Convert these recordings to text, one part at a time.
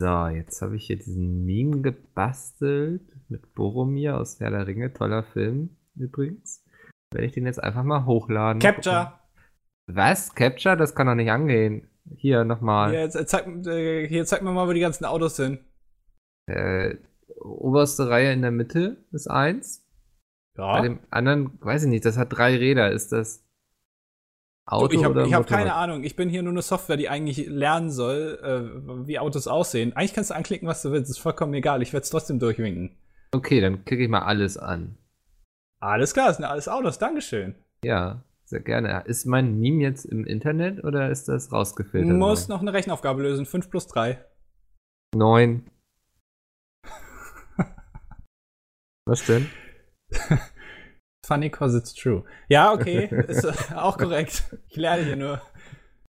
So, jetzt habe ich hier diesen Meme gebastelt mit Boromir aus Herr der Ringe. Toller Film übrigens. Werde ich den jetzt einfach mal hochladen. Capture! Was? Capture? Das kann doch nicht angehen. Hier nochmal. Hier, jetzt, zeig, äh, hier zeig mir mal, wo die ganzen Autos sind. Äh, oberste Reihe in der Mitte ist eins. Ja. Bei dem anderen, weiß ich nicht, das hat drei Räder. Ist das Auto du, ich habe hab keine Ahnung. Ich bin hier nur eine Software, die eigentlich lernen soll, äh, wie Autos aussehen. Eigentlich kannst du anklicken, was du willst. Ist vollkommen egal. Ich werde es trotzdem durchwinken. Okay, dann klicke ich mal alles an. Alles klar, das sind alles Autos. Dankeschön. Ja, sehr gerne. Ist mein Meme jetzt im Internet oder ist das Du rausgefiltert? musst noch eine Rechenaufgabe lösen. 5 plus 3. Neun. Was denn? Funny cause it's true. Ja, okay. ist auch korrekt. Ich lerne hier nur.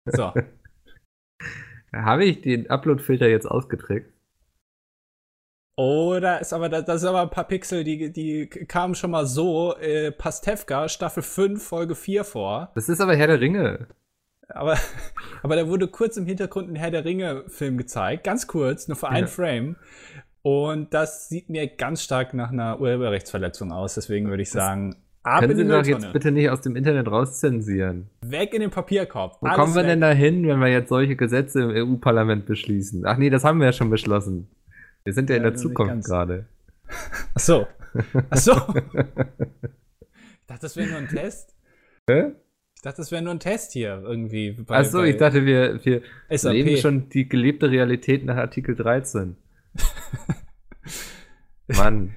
So. Habe ich den Upload-Filter jetzt ausgetrickst? Oder ist aber, da- das ist aber ein paar Pixel, die, die kamen schon mal so, äh, Pastewka, Staffel 5, Folge 4 vor. Das ist aber Herr der Ringe. Aber, aber da wurde kurz im Hintergrund ein Herr der Ringe-Film gezeigt. Ganz kurz, nur für Ja. ein Frame. Und das sieht mir ganz stark nach einer Urheberrechtsverletzung aus. Deswegen würde ich sagen, ab Können in Sie doch jetzt bitte nicht aus dem Internet rauszensieren. Weg in den Papierkorb. Wo Alles kommen wir weg. denn da hin, wenn wir jetzt solche Gesetze im EU-Parlament beschließen? Ach nee, das haben wir ja schon beschlossen. Wir sind ja, in Ja, der ist nicht Zukunft gerade. Ach so. Ach so. ich dachte, das wäre nur ein Test. Hä? Ich dachte, das wäre nur ein Test hier irgendwie. bei- Ach so, ich dachte, wir, wir SAP. leben schon die gelebte Realität nach Artikel 13. Mann.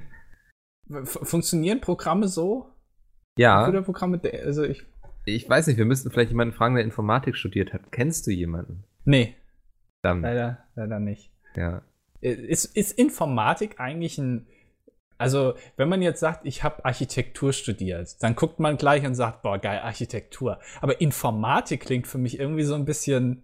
Funktionieren Programme so? Ja, Computerprogramme, der- also ich. ich weiß nicht, wir müssten vielleicht jemanden fragen, der Informatik studiert hat. Kennst du jemanden? Nee, Dann, leider, leider nicht. ja. Ist, ist Informatik eigentlich ein. Also, wenn man jetzt sagt, ich habe Architektur studiert, dann guckt man gleich und sagt, boah, geil, Architektur. Aber Informatik klingt für mich irgendwie so ein bisschen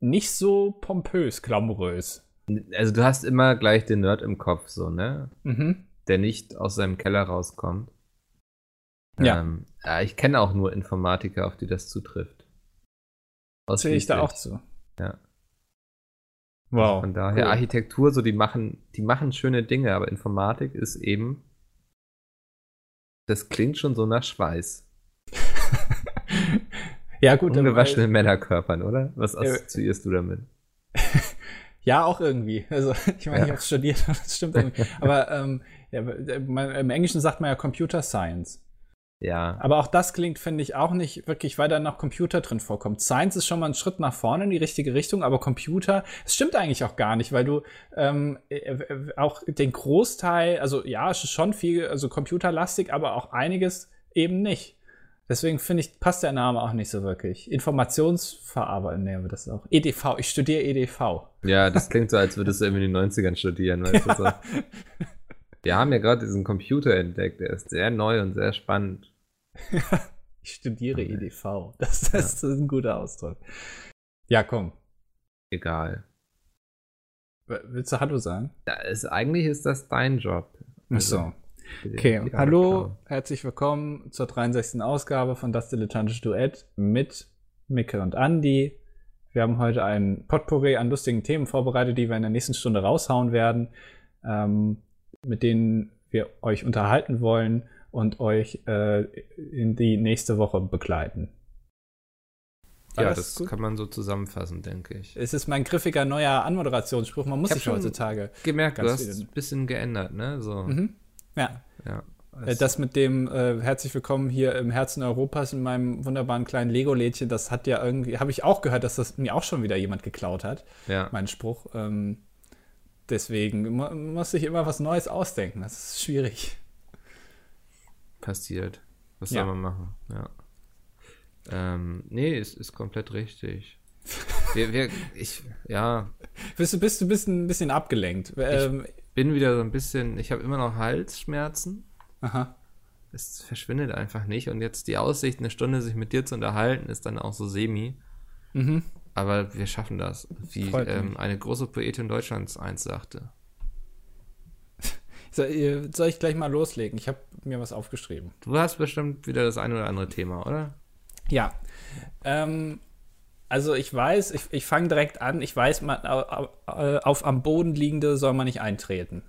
nicht so pompös, glamourös. Also du hast immer gleich den Nerd im Kopf, so, ne? Mhm. Der nicht aus seinem Keller rauskommt. Ja. Ähm, ja ich kenne auch nur Informatiker, auf die das zutrifft. Zähle ich da auch zu. Ja. Wow. Von daher, cool. Architektur, so, die machen, die machen schöne Dinge, aber Informatik ist eben. Das klingt schon so nach Schweiß. ja, gut. Ungewaschenen Männerkörpern, oder? Was assoziierst du damit? Ja, auch irgendwie. Also, ich meine, Ja. ich habe studiert, das stimmt irgendwie. Aber ähm, ja, man, im Englischen sagt man ja Computer Science. Ja. Aber auch das klingt, finde ich, auch nicht wirklich, weil da noch Computer drin vorkommt. Science ist schon mal ein Schritt nach vorne in die richtige Richtung, aber Computer, es stimmt eigentlich auch gar nicht, weil du ähm, äh, äh, auch den Großteil, also ja, es ist schon viel, also computerlastig, aber auch einiges eben nicht. Deswegen finde ich, passt der Name auch nicht so wirklich. Informationsverarbeitung nennen wir das auch. EDV, ich studiere EDV. Ja, das klingt so, als würdest du irgendwie in den 90ern studieren, weißt du so. Wir haben ja gerade diesen Computer entdeckt, der ist sehr neu und sehr spannend. Ich studiere EDV. Das, das ist ein guter Ausdruck. Ja, komm. Egal. Willst du Hallo sagen? Da ist, eigentlich ist das dein Job. Ach so. Okay, PR-Account. hallo, herzlich willkommen zur 63. Ausgabe von Das Dilettantische Duett mit Micke und Andi. Wir haben heute ein Potpourri an lustigen Themen vorbereitet, die wir in der nächsten Stunde raushauen werden, ähm, mit denen wir euch unterhalten wollen und euch äh, in die nächste Woche begleiten. War Ja, das kann man so zusammenfassen, denke ich. Es ist mein griffiger neuer Anmoderationsspruch. Man muss sich heutzutage. Gemerkt, du hast ein bisschen geändert, ne? So. Mhm. Ja, Ja. Äh, Das mit dem äh, herzlich willkommen hier im Herzen Europas in meinem wunderbaren kleinen Lego-Lädchen, das hat ja irgendwie, habe ich auch gehört, dass das mir auch schon wieder jemand geklaut hat, ja. mein Spruch. Ähm, deswegen mu muss ich immer was Neues ausdenken. Das ist schwierig. passiert. Was Ja. soll man machen? Ja. Ähm, nee, es ist komplett richtig. Wir, wir, ich, ja, Bist du bist du bist ein bisschen abgelenkt? Ähm, bin wieder so ein bisschen, ich habe immer noch Halsschmerzen. aha. Es verschwindet einfach nicht. Und jetzt die Aussicht, eine Stunde sich mit dir zu unterhalten, ist dann auch so semi. Mhm. Aber wir schaffen das, wie ähm, eine große Poetin Deutschlands einst sagte. Soll, ich gleich mal loslegen? Ich habe mir was aufgeschrieben. Du hast bestimmt wieder das eine oder andere Thema, oder? Ja. Ähm, Also ich weiß, ich, ich fange direkt an, ich weiß, man, auf, auf am Boden liegende soll man nicht eintreten.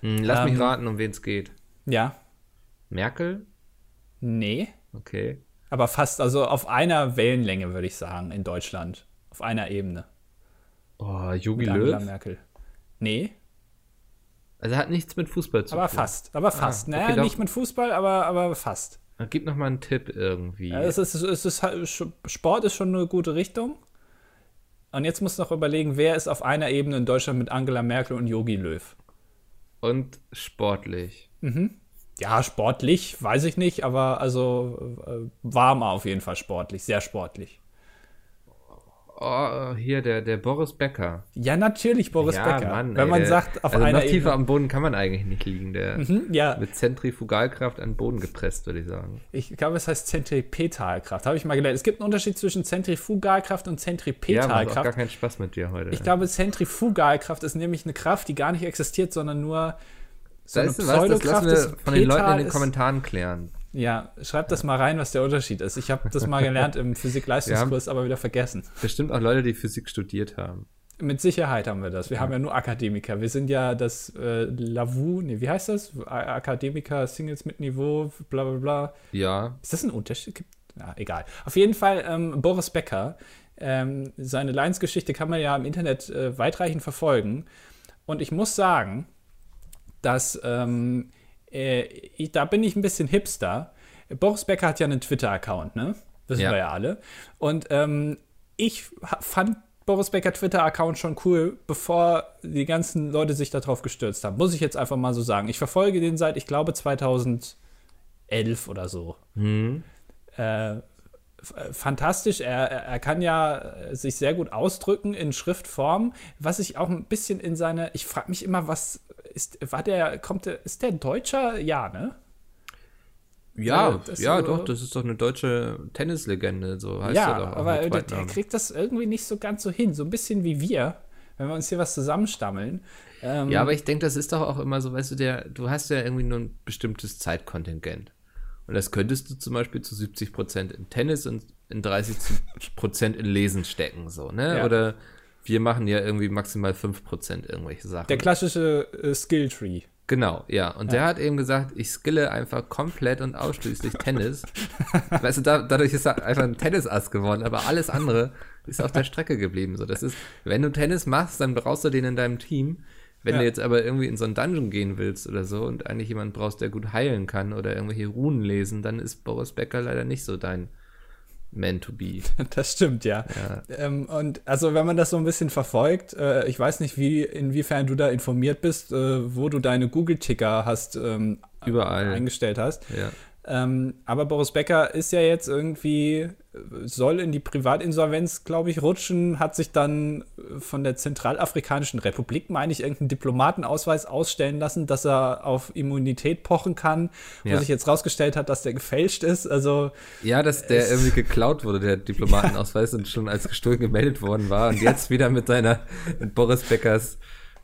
Hm, lass Ähm, mich raten, um wen es geht. Ja? Merkel? Nee. Okay. Aber fast, also auf einer Wellenlänge, würde ich sagen, in Deutschland. Auf einer Ebene. Oh, Jogi Mit Angela Löw? Merkel. Nee, Also hat nichts mit Fußball zu aber tun. fast. Aber fast. okay, naja, doch. nicht mit Fußball, aber, aber fast. Gib noch mal einen Tipp irgendwie. Ja, es ist, es ist, halt- Sport ist schon eine gute Richtung. Und jetzt musst du noch überlegen, wer ist auf einer Ebene in Deutschland mit Angela Merkel und Yogi Löw? Und sportlich. Ja, sportlich, weiß ich nicht, aber also äh, warm auf jeden Fall sportlich, sehr sportlich. Oh, hier der, der Boris Becker. Ja, natürlich Boris ja, Becker. Mann, Wenn ey, man der, sagt, auf also einer noch tiefer Ebene. am Boden kann man eigentlich nicht liegen. Der Hm, ja, mit Zentrifugalkraft an den Boden gepresst, würde ich sagen. ich glaube, es heißt Zentripetalkraft. Habe ich mal gelernt. Es gibt einen Unterschied zwischen Zentrifugalkraft und Ja, macht auch Zentripetalkraft. gar keinen Spaß mit dir heute. ich glaube, Zentrifugalkraft ist nämlich eine Kraft, die gar nicht existiert, sondern nur so weißt eine was, das Pseudokraft lassen wir von den Leuten in den Kommentaren klären. Ja, schreibt das mal rein, was der Unterschied ist. Ich habe das mal gelernt im Physik-Leistungskurs, aber wieder vergessen. Bestimmt auch Leute, die Physik studiert haben. Mit Sicherheit haben wir das. Wir haben ja nur Akademiker. Wir sind ja das äh, LAVU, nee, wie heißt das? A- Akademiker, Singles mit Niveau, bla bla bla. Ja, Ist das ein Unterschied? Ja, egal. Auf jeden Fall ähm, Boris Becker. Ähm, seine Lions-Geschichte kann man ja im Internet äh, weitreichend verfolgen. Und ich muss sagen, dass ähm, äh, ich, da bin ich ein bisschen hipster. Boris Becker hat ja einen Twitter-Account, ne? Wissen Ja. wir ja alle. Und ähm, ich fand Boris Becker Twitter-Account schon cool, bevor die ganzen Leute sich darauf gestürzt haben. Muss ich jetzt einfach mal so sagen. Ich verfolge den seit, ich glaube, 2011 oder so. hm. Äh, äh, fantastisch. Er, er er kann ja äh, sich sehr gut ausdrücken in Schriftform, was ich auch ein bisschen in seine. Ich frage mich immer, was ist, war der, kommt ist der Deutscher? Ja, ne? Ja, Ja, das ja, so- doch, das ist doch eine deutsche Tennislegende, so heißt ja, er doch. auch aber der, der kriegt das irgendwie nicht so ganz so hin. So ein bisschen wie wir, wenn wir uns hier was zusammenstammeln. Ähm, Ja, aber ich denke, das ist doch auch immer so, weißt du, der, du hast ja irgendwie nur ein bestimmtes Zeitkontingent. Und das könntest du zum Beispiel zu 70% in Tennis und in 30% in Lesen stecken, so, ne? Ja. Oder wir machen ja irgendwie maximal 5% irgendwelche Sachen. der klassische äh, Skill-Tree. Genau, ja. Und der hat eben gesagt, ich skille einfach komplett und ausschließlich Tennis. weißt du, da, dadurch ist er einfach ein Tennisass geworden, aber alles andere ist auf der Strecke geblieben. So, das ist, wenn du Tennis machst, dann brauchst du den in deinem Team. Wenn Ja. du jetzt aber irgendwie in so einen Dungeon gehen willst oder so und eigentlich jemanden brauchst, der gut heilen kann oder irgendwelche Runen lesen, dann ist Boris Becker leider nicht so dein Man to be. Das stimmt, ja. Ja. Ähm, und also wenn man das so ein bisschen verfolgt, äh, ich weiß nicht, wie, inwiefern du da informiert bist, äh, wo du deine Google-Ticker hast ähm, Überall. eingestellt hast. Ja. Ähm, aber Boris Becker ist ja jetzt irgendwie, soll in die Privatinsolvenz, glaube ich, rutschen, hat sich dann von der Zentralafrikanischen Republik, meine ich, irgendeinen Diplomatenausweis ausstellen lassen, dass er auf Immunität pochen kann, wo Ja. sich jetzt rausgestellt hat, dass der gefälscht ist. Also Ja, dass der irgendwie geklaut wurde, der Diplomatenausweis und schon als gestohlen gemeldet worden war und jetzt wieder mit seiner, mit Boris Beckers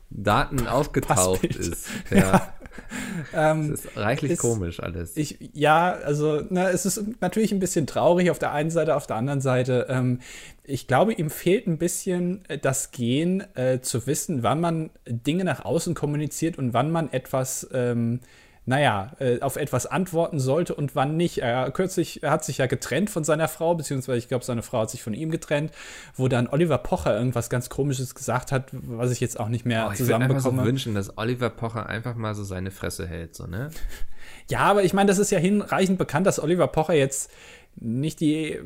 Daten aufgetaucht Passbild. ist. Ja, ähm, das ist reichlich ist- komisch alles. Ich, ja, also, na, es ist natürlich ein bisschen traurig auf der einen Seite, auf der anderen Seite. Ähm, ich glaube, ihm fehlt ein bisschen äh, das Gen, äh, zu wissen, wann man Dinge nach außen kommuniziert und wann man etwas, ähm, naja, äh, auf etwas antworten sollte und wann nicht. Er kürzlich er hat sich ja getrennt von seiner Frau, beziehungsweise ich glaube, seine Frau hat sich von ihm getrennt, wo dann Oliver Pocher irgendwas ganz Komisches gesagt hat, was ich jetzt auch nicht mehr Oh, ich würde einfach so zusammenbekomme. wünschen, dass Oliver Pocher einfach mal so seine Fresse hält, so, ne? Ja, aber ich meine, das ist ja hinreichend bekannt, dass Oliver Pocher jetzt nicht die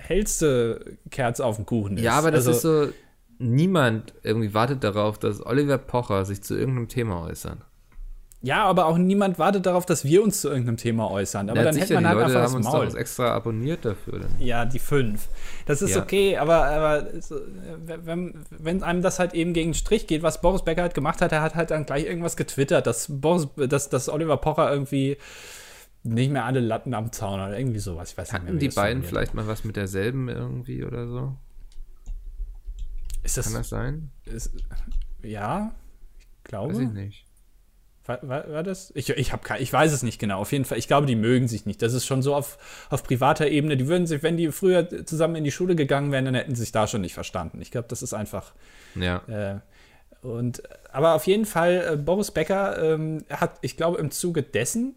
hellste Kerze auf dem Kuchen ist. Ja, aber das also, ist so, niemand irgendwie wartet darauf, dass Oliver Pocher sich zu irgendeinem Thema äußert. Ja, aber auch niemand wartet darauf, dass wir uns zu irgendeinem Thema äußern. Aber ja, dann hätte man halt Leute einfach haben das uns Maul. doch extra abonniert dafür. Dann. Ja, die fünf. Das ist Ja. okay, aber, aber wenn, wenn einem das halt eben gegen den Strich geht, was Boris Becker halt gemacht hat, er hat halt dann gleich irgendwas getwittert, dass, Boris, dass, dass Oliver Pocher irgendwie nicht mehr alle Latten am Zaun oder irgendwie sowas. Ich weiß nicht mehr, Hatten die beiden vielleicht mal was mit derselben irgendwie oder so? Ist das, Kann das sein? ist, ja, ich glaube. Weiß ich nicht. War, war, war, das? Ich, ich, hab, ich weiß es nicht genau. Auf jeden Fall, ich glaube, die mögen sich nicht. Das ist schon so auf, auf privater Ebene. Die würden sich, wenn die früher zusammen in die Schule gegangen wären, dann hätten sie sich da schon nicht verstanden. Ich glaube, das ist einfach. Ja. Äh, und, aber auf jeden Fall, äh, Boris Becker ähm, hat, ich glaube, im Zuge dessen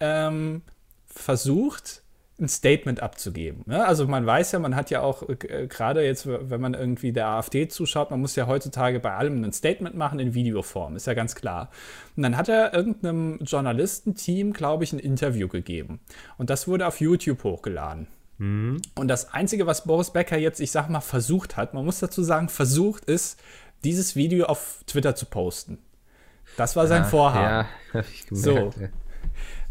ähm, versucht, ein Statement abzugeben. Ne? Also man weiß ja, man hat ja auch äh, gerade jetzt, wenn man irgendwie der AfD zuschaut, man muss ja heutzutage bei allem ein Statement machen in Videoform, ist ja ganz klar. Und dann hat er irgendeinem Journalistenteam, glaube ich, ein Interview gegeben. Und das wurde auf YouTube hochgeladen. Mhm. Und das Einzige, was Boris Becker jetzt, ich sag mal, versucht hat, man muss dazu sagen, versucht ist, dieses Video auf Twitter zu posten. Das war sein ah, Vorhaben. Ja, hab ich gemerkt. So.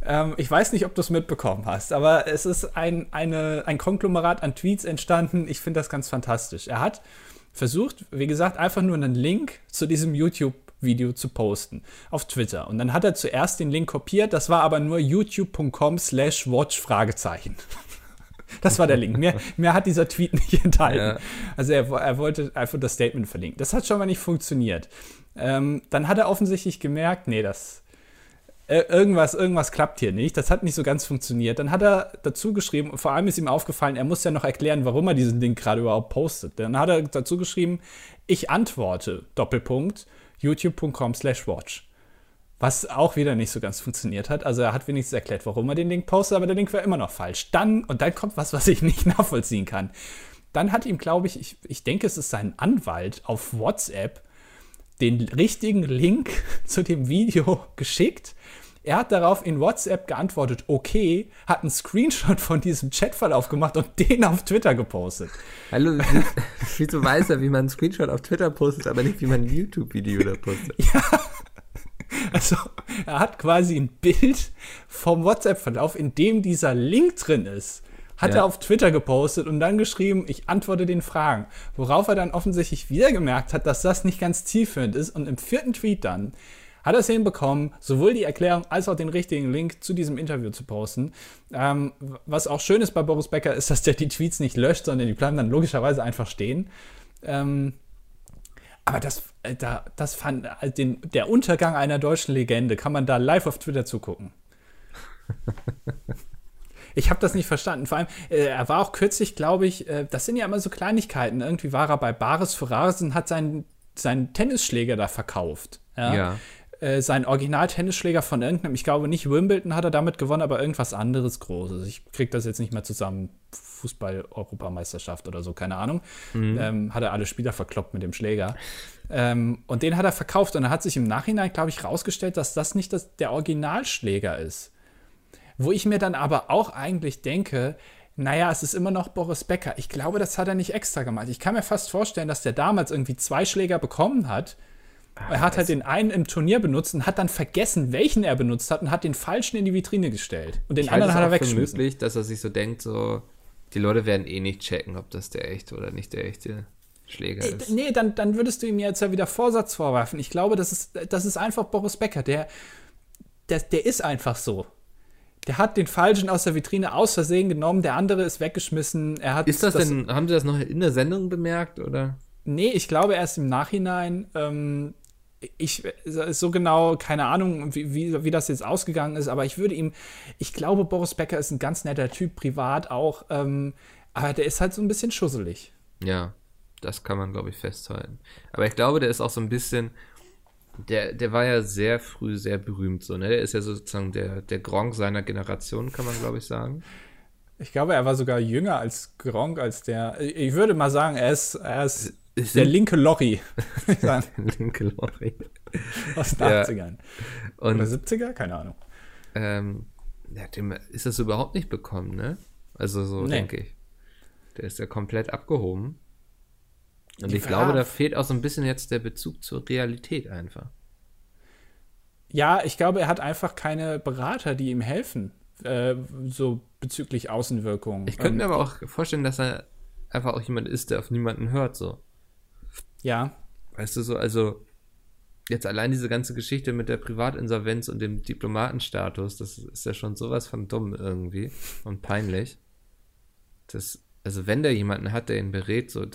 Ähm, ich weiß nicht, ob du es mitbekommen hast, aber es ist ein, eine, ein Konglomerat an Tweets entstanden. Ich finde das ganz fantastisch. Er hat versucht, wie gesagt, einfach nur einen Link zu diesem YouTube-Video zu posten auf Twitter. Und dann hat er zuerst den Link kopiert, das war aber nur youtube.com slash watch Fragezeichen. Das war der Link. Mehr, mehr hat dieser Tweet nicht enthalten. Ja. Also er, er, wollte einfach das Statement verlinken. Das hat schon mal nicht funktioniert. Ähm, dann hat er offensichtlich gemerkt, nee, das, äh, irgendwas, irgendwas klappt hier nicht. Das hat nicht so ganz funktioniert. Dann hat er dazu geschrieben, vor allem ist ihm aufgefallen, er muss ja noch erklären, warum er diesen Ding gerade überhaupt postet. Dann hat er dazu geschrieben, ich antworte, Doppelpunkt, youtube.com slash watch. Was auch wieder nicht so ganz funktioniert hat. Also er hat wenigstens erklärt, warum er den Link postet, aber der Link war immer noch falsch. Dann, und dann kommt was, was ich nicht nachvollziehen kann. Dann hat ihm, glaube ich, ich, ich denke, es ist sein Anwalt auf WhatsApp den richtigen Link zu dem Video geschickt er hat darauf in WhatsApp geantwortet, okay, hat einen Screenshot von diesem Chatverlauf gemacht und den auf Twitter gepostet. Hallo, wieso weiß er, wie man einen Screenshot auf Twitter postet, aber nicht, wie man ein YouTube-Video da postet? ja. Also, er hat quasi ein Bild vom WhatsApp-Verlauf, in dem dieser Link drin ist, hat ja. er auf Twitter gepostet und dann geschrieben, ich antworte den Fragen. Worauf er dann offensichtlich wieder gemerkt hat, dass das nicht ganz zielführend ist und im vierten Tweet dann hat er es hinbekommen, sowohl die Erklärung als auch den richtigen Link zu diesem Interview zu posten. Ähm, was auch schön ist bei Boris Becker, ist, dass der die Tweets nicht löscht, sondern die bleiben dann logischerweise einfach stehen. Ähm, aber das, äh, da, das fand äh, den, der Untergang einer deutschen Legende, kann man da live auf Twitter zugucken. Ich habe das nicht verstanden. Vor allem, äh, er war auch kürzlich, glaube ich, äh, das sind ja immer so Kleinigkeiten. Irgendwie war er bei Bares Ferraris und hat seinen, seinen Tennisschläger da verkauft. Ja. ja äh, seinen Original-Tennisschläger von irgendeinem, ich glaube nicht Wimbledon hat er damit gewonnen, aber irgendwas anderes Großes. Ich kriege das jetzt nicht mehr zusammen. Fußball-Europameisterschaft oder so, keine Ahnung. Mhm. Ähm, hat er alle Spieler verkloppt mit dem Schläger. Ähm, und den hat er verkauft und er hat sich im Nachhinein, glaube ich, rausgestellt, dass das nicht das, der Originalschläger ist. Wo ich mir dann aber auch eigentlich denke, naja, es ist immer noch Boris Becker. Ich glaube, das hat er nicht extra gemacht. Ich kann mir fast vorstellen, dass der damals irgendwie zwei Schläger bekommen hat er hat halt den einen im Turnier benutzt und hat dann vergessen, welchen er benutzt hat und hat den falschen in die Vitrine gestellt. Und den ich anderen hat er weggeschmissen. möglich, dass er sich so denkt, so, die Leute werden eh nicht checken, ob das der echte oder nicht der echte Schläger ist. Nee, dann, dann würdest du ihm jetzt ja wieder Vorsatz vorwerfen. Ich glaube, das ist, das ist einfach Boris Becker. Der, der, der ist einfach so. Der hat den falschen aus der Vitrine aus Versehen genommen, der andere ist weggeschmissen. Er hat ist das, das denn, haben Sie das noch in der Sendung bemerkt, oder? Nee, ich glaube erst im Nachhinein. Ähm, ich so genau, keine Ahnung, wie, wie, wie das jetzt ausgegangen ist, aber ich würde ihm, ich glaube, Boris Becker ist ein ganz netter Typ, privat auch, ähm, aber der ist halt so ein bisschen schusselig. Ja, das kann man, glaube ich, festhalten. Aber ich glaube, der ist auch so ein bisschen, der, der war ja sehr früh sehr berühmt, so, ne? Der ist ja sozusagen der, der Gronk seiner Generation, kann man, glaube ich, sagen. Ich glaube, er war sogar jünger als Gronk, als der. Ich würde mal sagen, er ist, er ist der linke Lorry. der linke Lorry. Aus den ja. 80ern. Und, Oder 70er? Keine Ahnung. Ähm, ja, dem ist das überhaupt nicht bekommen, ne? Also so nee. denke ich. Der ist ja komplett abgehoben. Und Die ich glaube, da fehlt auch so ein bisschen jetzt der Bezug zur Realität einfach. Ja, ich glaube, er hat einfach keine Berater, die ihm helfen, äh, so bezüglich Außenwirkungen. Ich könnte mir aber auch vorstellen, dass er einfach auch jemand ist, der auf niemanden hört, so. Ja. Weißt du so, also jetzt allein diese ganze Geschichte mit der Privatinsolvenz und dem Diplomatenstatus, das ist ja schon sowas von dumm irgendwie und peinlich. Das, also wenn der jemanden hat, der ihn berät, so,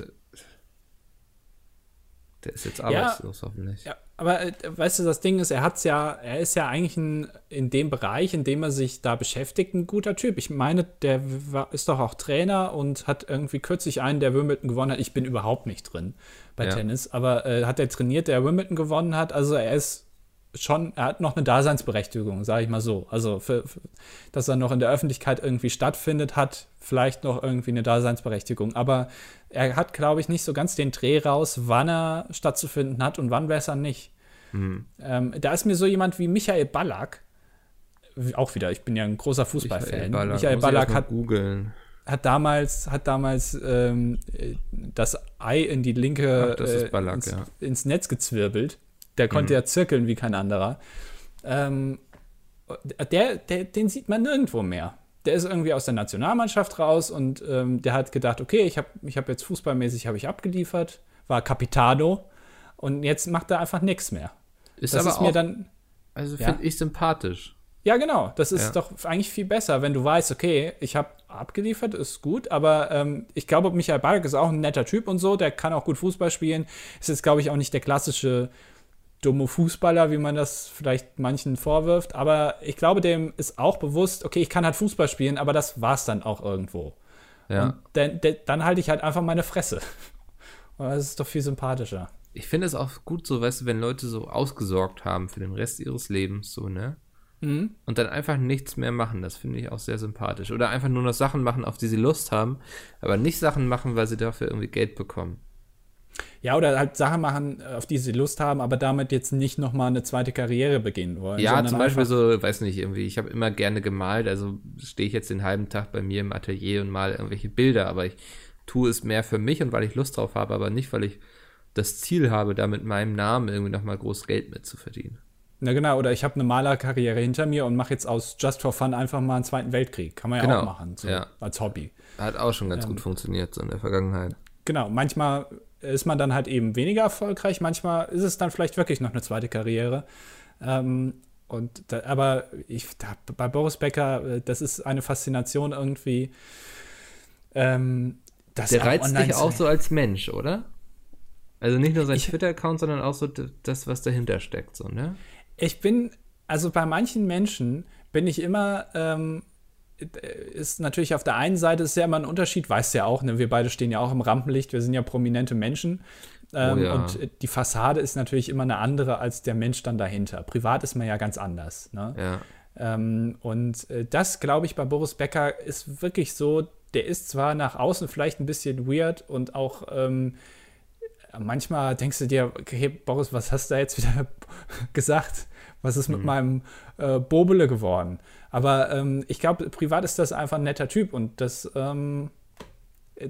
Der ist jetzt arbeitslos, ja, hoffentlich. Ja, aber äh, weißt du, das Ding ist, er hat's ja, er ist ja eigentlich ein, in dem Bereich, in dem er sich da beschäftigt, ein guter Typ. Ich meine, der war, ist doch auch Trainer und hat irgendwie kürzlich einen, der Wimbledon gewonnen hat. Ich bin überhaupt nicht drin bei ja. Tennis, aber äh, hat er trainiert, der Wimbledon gewonnen hat. Also er ist schon, er hat noch eine Daseinsberechtigung, sage ich mal so. Also, für, für, dass er noch in der Öffentlichkeit irgendwie stattfindet, hat vielleicht noch irgendwie eine Daseinsberechtigung. Aber er hat, glaube ich, nicht so ganz den Dreh raus, wann er stattzufinden hat und wann besser nicht. Mhm. Ähm, da ist mir so jemand wie Michael Ballack, auch wieder, ich bin ja ein großer Fußballfan. Michael Ballack, Michael Ballack hat, hat damals, hat damals ähm, das Ei in die linke Ach, Ballack, ins, ja. ins Netz gezwirbelt. Der konnte mhm. ja zirkeln wie kein anderer. Ähm, der, der, den sieht man nirgendwo mehr. Der ist irgendwie aus der Nationalmannschaft raus und ähm, der hat gedacht, okay, ich habe ich hab jetzt fußballmäßig ich abgeliefert, war Capitano und jetzt macht er einfach nichts mehr. Ist das aber ist auch, mir dann also finde ich sympathisch. Ja, genau. Das ist ja. doch eigentlich viel besser, wenn du weißt, okay, ich habe abgeliefert, ist gut, aber ähm, ich glaube, Michael Balk ist auch ein netter Typ und so, der kann auch gut Fußball spielen. Ist jetzt, glaube ich, auch nicht der klassische dumme Fußballer, wie man das vielleicht manchen vorwirft. Aber ich glaube, dem ist auch bewusst, okay, ich kann halt Fußball spielen, aber das war's dann auch irgendwo. Ja. Dann, dann halte ich halt einfach meine Fresse. Und das ist doch viel sympathischer. Ich finde es auch gut so, weißt du, wenn Leute so ausgesorgt haben für den Rest ihres Lebens, so, ne? Mhm. Und dann einfach nichts mehr machen, das finde ich auch sehr sympathisch. Oder einfach nur noch Sachen machen, auf die sie Lust haben, aber nicht Sachen machen, weil sie dafür irgendwie Geld bekommen. Ja, oder halt Sachen machen, auf die sie Lust haben, aber damit jetzt nicht nochmal eine zweite Karriere beginnen wollen. Ja, zum Beispiel so, weiß nicht, irgendwie, ich habe immer gerne gemalt, also stehe ich jetzt den halben Tag bei mir im Atelier und mal irgendwelche Bilder, aber ich tue es mehr für mich und weil ich Lust drauf habe, aber nicht, weil ich das Ziel habe, da mit meinem Namen irgendwie nochmal groß Geld mitzuverdienen. Na genau, oder ich habe eine Malerkarriere hinter mir und mache jetzt aus Just for Fun einfach mal einen Zweiten Weltkrieg. Kann man ja genau, auch machen, so ja. als Hobby. Hat auch schon ganz ähm, gut funktioniert, so in der Vergangenheit. Genau, manchmal ist man dann halt eben weniger erfolgreich. Manchmal ist es dann vielleicht wirklich noch eine zweite Karriere. Ähm, und da, aber ich, da, bei Boris Becker, äh, das ist eine Faszination irgendwie. Ähm, Der reizt dich auch so als Mensch, oder? Also nicht nur sein Twitter-Account, sondern auch so das, was dahinter steckt, so, ne? Ich bin, also bei manchen Menschen bin ich immer ähm, ist natürlich auf der einen Seite ist ja immer ein Unterschied, weißt du ja auch, ne? wir beide stehen ja auch im Rampenlicht, wir sind ja prominente Menschen. Ähm, oh ja. Und die Fassade ist natürlich immer eine andere als der Mensch dann dahinter. Privat ist man ja ganz anders. Ne? Ja. Ähm, und äh, das, glaube ich, bei Boris Becker ist wirklich so, der ist zwar nach außen vielleicht ein bisschen weird und auch ähm, manchmal denkst du dir, okay, Boris, was hast du da jetzt wieder gesagt? Was ist mit mhm. meinem äh, Bobele geworden? Aber ähm, ich glaube, privat ist das einfach ein netter Typ und das, ähm,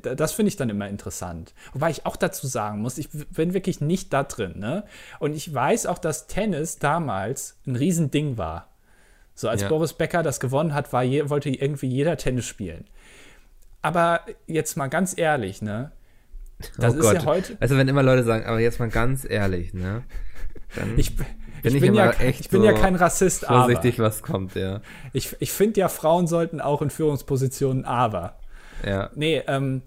das finde ich dann immer interessant. Wobei ich auch dazu sagen muss, ich bin wirklich nicht da drin. Ne? Und ich weiß auch, dass Tennis damals ein Riesending war. So als ja. Boris Becker das gewonnen hat, war je, wollte irgendwie jeder Tennis spielen. Aber jetzt mal ganz ehrlich, ne? Das oh ist Gott. ja heute. Also wenn immer Leute sagen, aber jetzt mal ganz ehrlich, ne? Dann ich, bin ich, ich bin ja, echt ich bin so ja kein Rassist, vorsichtig, aber. was kommt, ja. Ich, ich finde ja, Frauen sollten auch in Führungspositionen aber. Ja. Nee, ähm,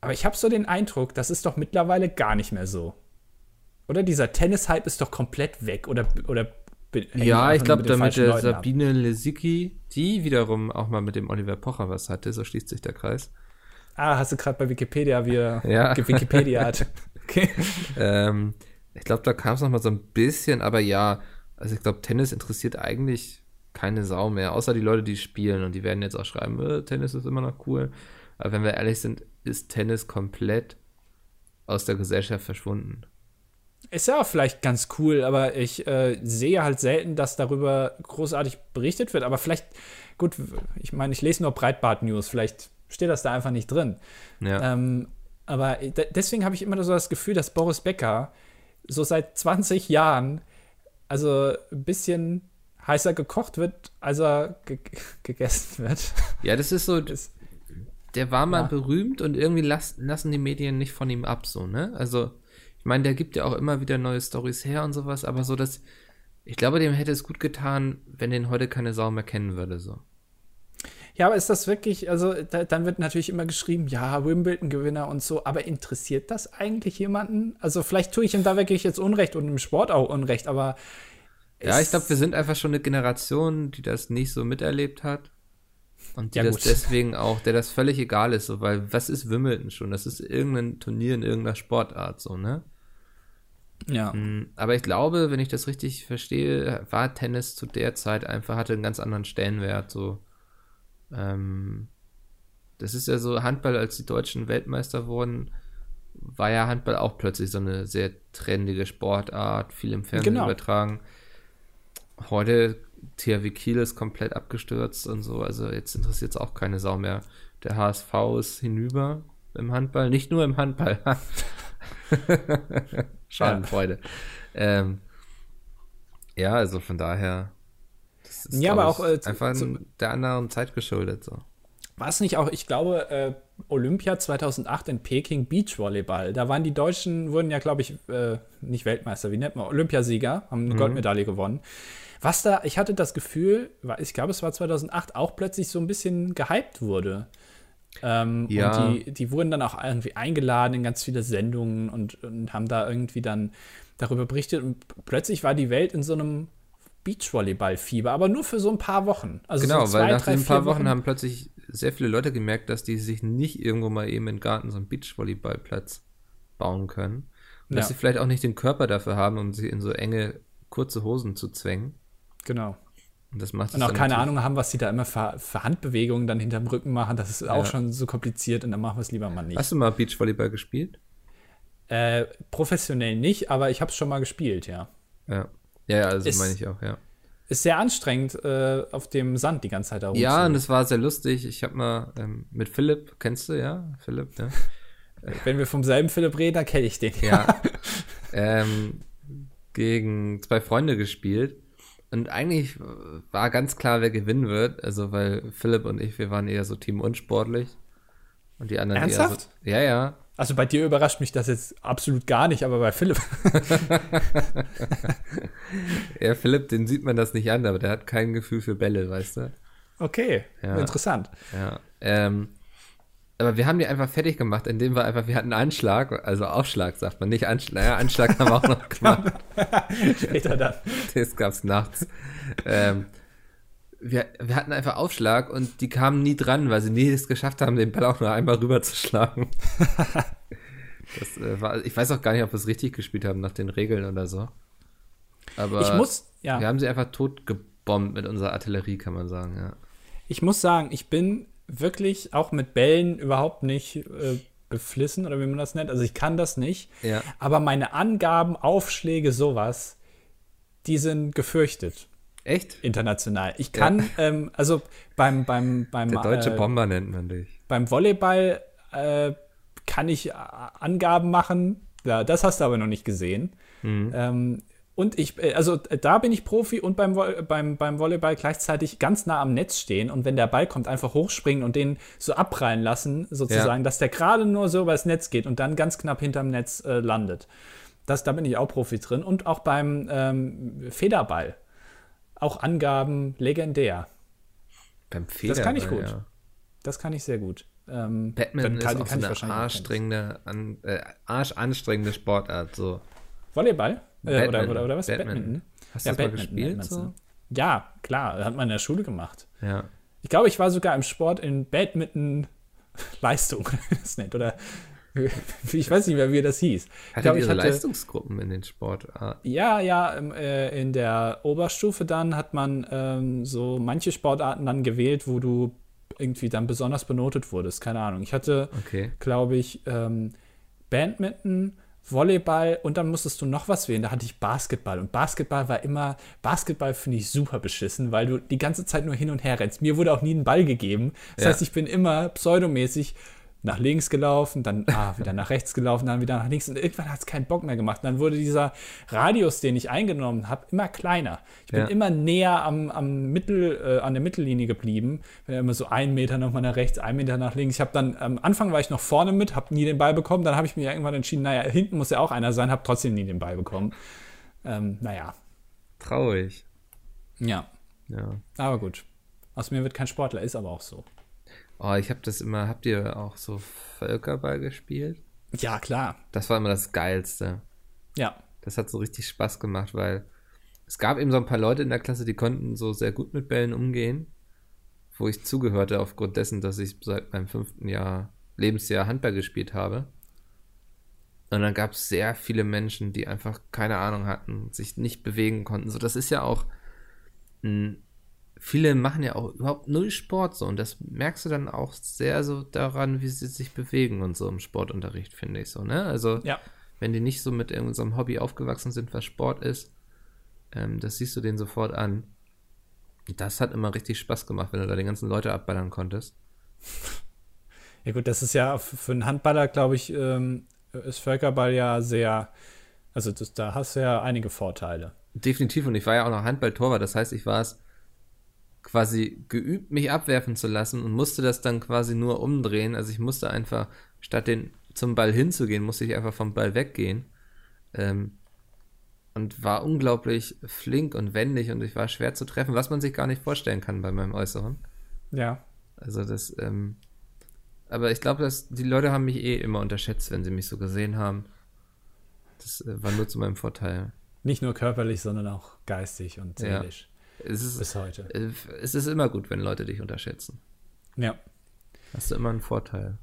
aber ich habe so den Eindruck, das ist doch mittlerweile gar nicht mehr so. Oder dieser Tennis-Hype ist doch komplett weg. Oder, oder ja, ich glaube, damit der Sabine Lesicki, die wiederum auch mal mit dem Oliver Pocher was hatte, so schließt sich der Kreis. Ah, hast du gerade bei Wikipedia wieder ja. Wikipedia hat. Okay. ähm, ich glaube, da kam es noch mal so ein bisschen, aber ja, also ich glaube, Tennis interessiert eigentlich keine Sau mehr, außer die Leute, die spielen und die werden jetzt auch schreiben, äh, Tennis ist immer noch cool. Aber wenn wir ehrlich sind, ist Tennis komplett aus der Gesellschaft verschwunden. Ist ja auch vielleicht ganz cool, aber ich äh, sehe halt selten, dass darüber großartig berichtet wird. Aber vielleicht, gut, ich meine, ich lese nur Breitbart-News, vielleicht steht das da einfach nicht drin. Ja. Ähm, aber deswegen habe ich immer so das Gefühl, dass Boris Becker so seit 20 Jahren, also ein bisschen heißer gekocht wird, als er ge gegessen wird. Ja, das ist so, das, der war mal ja. berühmt und irgendwie las, lassen die Medien nicht von ihm ab, so, ne? Also, ich meine, der gibt ja auch immer wieder neue Stories her und sowas, aber so, dass, ich glaube, dem hätte es gut getan, wenn den heute keine Sau mehr kennen würde, so. Ja, aber ist das wirklich, also da, dann wird natürlich immer geschrieben, ja, Wimbledon-Gewinner und so, aber interessiert das eigentlich jemanden? Also vielleicht tue ich ihm da wirklich jetzt Unrecht und im Sport auch Unrecht, aber. Ja, ich glaube, wir sind einfach schon eine Generation, die das nicht so miterlebt hat. Und die ja, das gut. deswegen auch, der das völlig egal ist, so, weil was ist Wimbledon schon? Das ist irgendein Turnier in irgendeiner Sportart, so, ne? Ja. Hm, aber ich glaube, wenn ich das richtig verstehe, war Tennis zu der Zeit einfach, hatte einen ganz anderen Stellenwert, so. Ähm, das ist ja so, Handball, als die Deutschen Weltmeister wurden, war ja Handball auch plötzlich so eine sehr trendige Sportart, viel im Fernsehen genau. übertragen. Heute THW Kiel ist komplett abgestürzt und so. Also jetzt interessiert es auch keine Sau mehr. Der HSV ist hinüber im Handball, nicht nur im Handball. Schadenfreude. Ja. Ähm, ja, also von daher. Das ist, ja, aber auch äh, einfach zu, der anderen Zeit geschuldet. So. War es nicht auch, ich glaube, äh, Olympia 2008 in Peking Beachvolleyball. Da waren die Deutschen, wurden ja, glaube ich, äh, nicht Weltmeister, wie nennt man, Olympiasieger, haben eine mhm. Goldmedaille gewonnen. Was da, ich hatte das Gefühl, ich glaube, es war 2008, auch plötzlich so ein bisschen gehypt wurde. Ähm, ja. Und die, die wurden dann auch irgendwie eingeladen in ganz viele Sendungen und, und haben da irgendwie dann darüber berichtet. Und plötzlich war die Welt in so einem Beachvolleyball-Fieber, aber nur für so ein paar Wochen. Also genau, so zwei, weil nach drei, ein paar Wochen, Wochen haben plötzlich sehr viele Leute gemerkt, dass die sich nicht irgendwo mal eben im Garten so einen Beachvolleyballplatz bauen können. Und ja. dass sie vielleicht auch nicht den Körper dafür haben, um sie in so enge, kurze Hosen zu zwängen. Genau. Und das macht Und auch keine Ahnung haben, was sie da immer für, für, Handbewegungen dann hinterm Rücken machen. Das ist auch ja. schon so kompliziert und dann machen wir es lieber mal nicht. Hast du mal Beachvolleyball gespielt? Äh, professionell nicht, aber ich habe es schon mal gespielt, ja. Ja, ja, ja also meine ich auch, ja. Ist sehr anstrengend äh, auf dem Sand die ganze Zeit herum. Ja, und es war sehr lustig. Ich habe mal ähm, mit Philipp, kennst du ja? Philipp, ja. Wenn wir vom selben Philipp reden, dann kenne ich den. Ja. ähm, gegen zwei Freunde gespielt. Und eigentlich war ganz klar, wer gewinnen wird. Also, weil Philipp und ich, wir waren eher so Team unsportlich. Und die anderen Ernsthaft? eher so. Ja, ja. Also bei dir überrascht mich das jetzt absolut gar nicht, aber bei Philipp. ja, Philipp, den sieht man das nicht an, aber der hat kein Gefühl für Bälle, weißt du? Okay, ja. interessant. Ja. Ähm, aber wir haben die einfach fertig gemacht, indem wir einfach, wir hatten Anschlag, also Aufschlag sagt man, nicht Anschlag, naja, Anschlag haben wir auch noch gemacht. Später dann. Das gab's nachts. Ähm, wir, wir hatten einfach Aufschlag und die kamen nie dran, weil sie nie es geschafft haben, den Ball auch nur einmal rüberzuschlagen. das äh, war, ich weiß auch gar nicht, ob wir es richtig gespielt haben nach den Regeln oder so. Aber ich muss, ja. wir haben sie einfach tot gebombt mit unserer Artillerie, kann man sagen, ja. Ich muss sagen, ich bin wirklich auch mit Bällen überhaupt nicht äh, beflissen oder wie man das nennt. Also ich kann das nicht. Ja. Aber meine Angaben, Aufschläge, sowas, die sind gefürchtet. Echt? International. Ich kann, ja. ähm, also beim, beim, beim. Der deutsche äh, Bomber nennt man dich. Beim Volleyball äh, kann ich äh, Angaben machen. Ja, das hast du aber noch nicht gesehen. Mhm. Ähm, und ich, äh, also äh, da bin ich Profi und beim, beim, beim Volleyball gleichzeitig ganz nah am Netz stehen und wenn der Ball kommt, einfach hochspringen und den so abprallen lassen, sozusagen, ja. dass der gerade nur so übers Netz geht und dann ganz knapp hinterm Netz äh, landet. Das, da bin ich auch Profi drin. Und auch beim ähm, Federball. Auch Angaben legendär. Beim Federball. Das kann ich gut. Ja. Das kann ich sehr gut. Ähm, Batman kann, ist auch so eine arschstrengende, an, äh, arschanstrengende Sportart. So. Volleyball? Äh, oder, oder, oder, was? Batman. Badminton. Hast du ja, das mal gespielt? So? Ja, klar, hat man in der Schule gemacht. Ja. Ich glaube, ich war sogar im Sport in Badminton Leistung, das nennt, oder ich weiß nicht mehr, wie das hieß. Hatte ich glaube, ich hatte Leistungsgruppen in den Sportarten. Ja, ja, äh, in der Oberstufe dann hat man ähm, so manche Sportarten dann gewählt, wo du irgendwie dann besonders benotet wurdest. Keine Ahnung. Ich hatte, okay. glaube ich, ähm, Badminton, Volleyball und dann musstest du noch was wählen. Da hatte ich Basketball und Basketball war immer, Basketball finde ich super beschissen, weil du die ganze Zeit nur hin und her rennst. Mir wurde auch nie ein Ball gegeben. Das ja. heißt, ich bin immer pseudomäßig nach links gelaufen, dann ah, wieder nach rechts gelaufen, dann wieder nach links und irgendwann hat es keinen Bock mehr gemacht. Und dann wurde dieser Radius, den ich eingenommen habe, immer kleiner. Ich bin ja. immer näher am, am Mittel, äh, an der Mittellinie geblieben. Bin immer so einen Meter nochmal nach rechts, einen Meter nach links. Ich habe dann, am Anfang war ich noch vorne mit, habe nie den Ball bekommen. Dann habe ich mir irgendwann entschieden, naja, hinten muss ja auch einer sein, habe trotzdem nie den Ball bekommen. Ähm, naja. Traurig. Ja. Ja. Aber gut. Aus mir wird kein Sportler, ist aber auch so. Oh, ich habe das immer, habt ihr auch so Völkerball gespielt? Ja, klar. Das war immer das Geilste. Ja. Das hat so richtig Spaß gemacht, weil es gab eben so ein paar Leute in der Klasse, die konnten so sehr gut mit Bällen umgehen, wo ich zugehörte aufgrund dessen, dass ich seit meinem fünften Jahr, Lebensjahr Handball gespielt habe. Und dann gab es sehr viele Menschen, die einfach keine Ahnung hatten, sich nicht bewegen konnten. So, das ist ja auch. Mh, viele machen ja auch überhaupt null Sport so. Und das merkst du dann auch sehr so daran, wie sie sich bewegen und so im Sportunterricht, finde ich so, ne? Also, Ja. wenn die nicht so mit irgendeinem Hobby aufgewachsen sind, was Sport ist, ähm, das siehst du denen sofort an. Das hat immer richtig Spaß gemacht, wenn du da die ganzen Leute abballern konntest. Ja gut, das ist ja für einen Handballer, glaube ich, ähm, ist Völkerball ja sehr, also das, da hast du ja einige Vorteile. Definitiv, und ich war ja auch noch Handballtorwart, das heißt, ich war es quasi geübt, mich abwerfen zu lassen und musste das dann quasi nur umdrehen. Also ich musste einfach, statt den zum Ball hinzugehen, musste ich einfach vom Ball weggehen. Ähm, und war unglaublich flink und wendig und ich war schwer zu treffen, was man sich gar nicht vorstellen kann bei meinem Äußeren. Ja. Also das, ähm, aber ich glaube, dass die Leute haben mich eh immer unterschätzt, wenn sie mich so gesehen haben. Das äh, war nur zu meinem Vorteil. Nicht nur körperlich, sondern auch geistig und Ja. Es ist, Bis heute. äh, es ist immer gut, wenn Leute dich unterschätzen. Ja. Hast du immer einen Vorteil.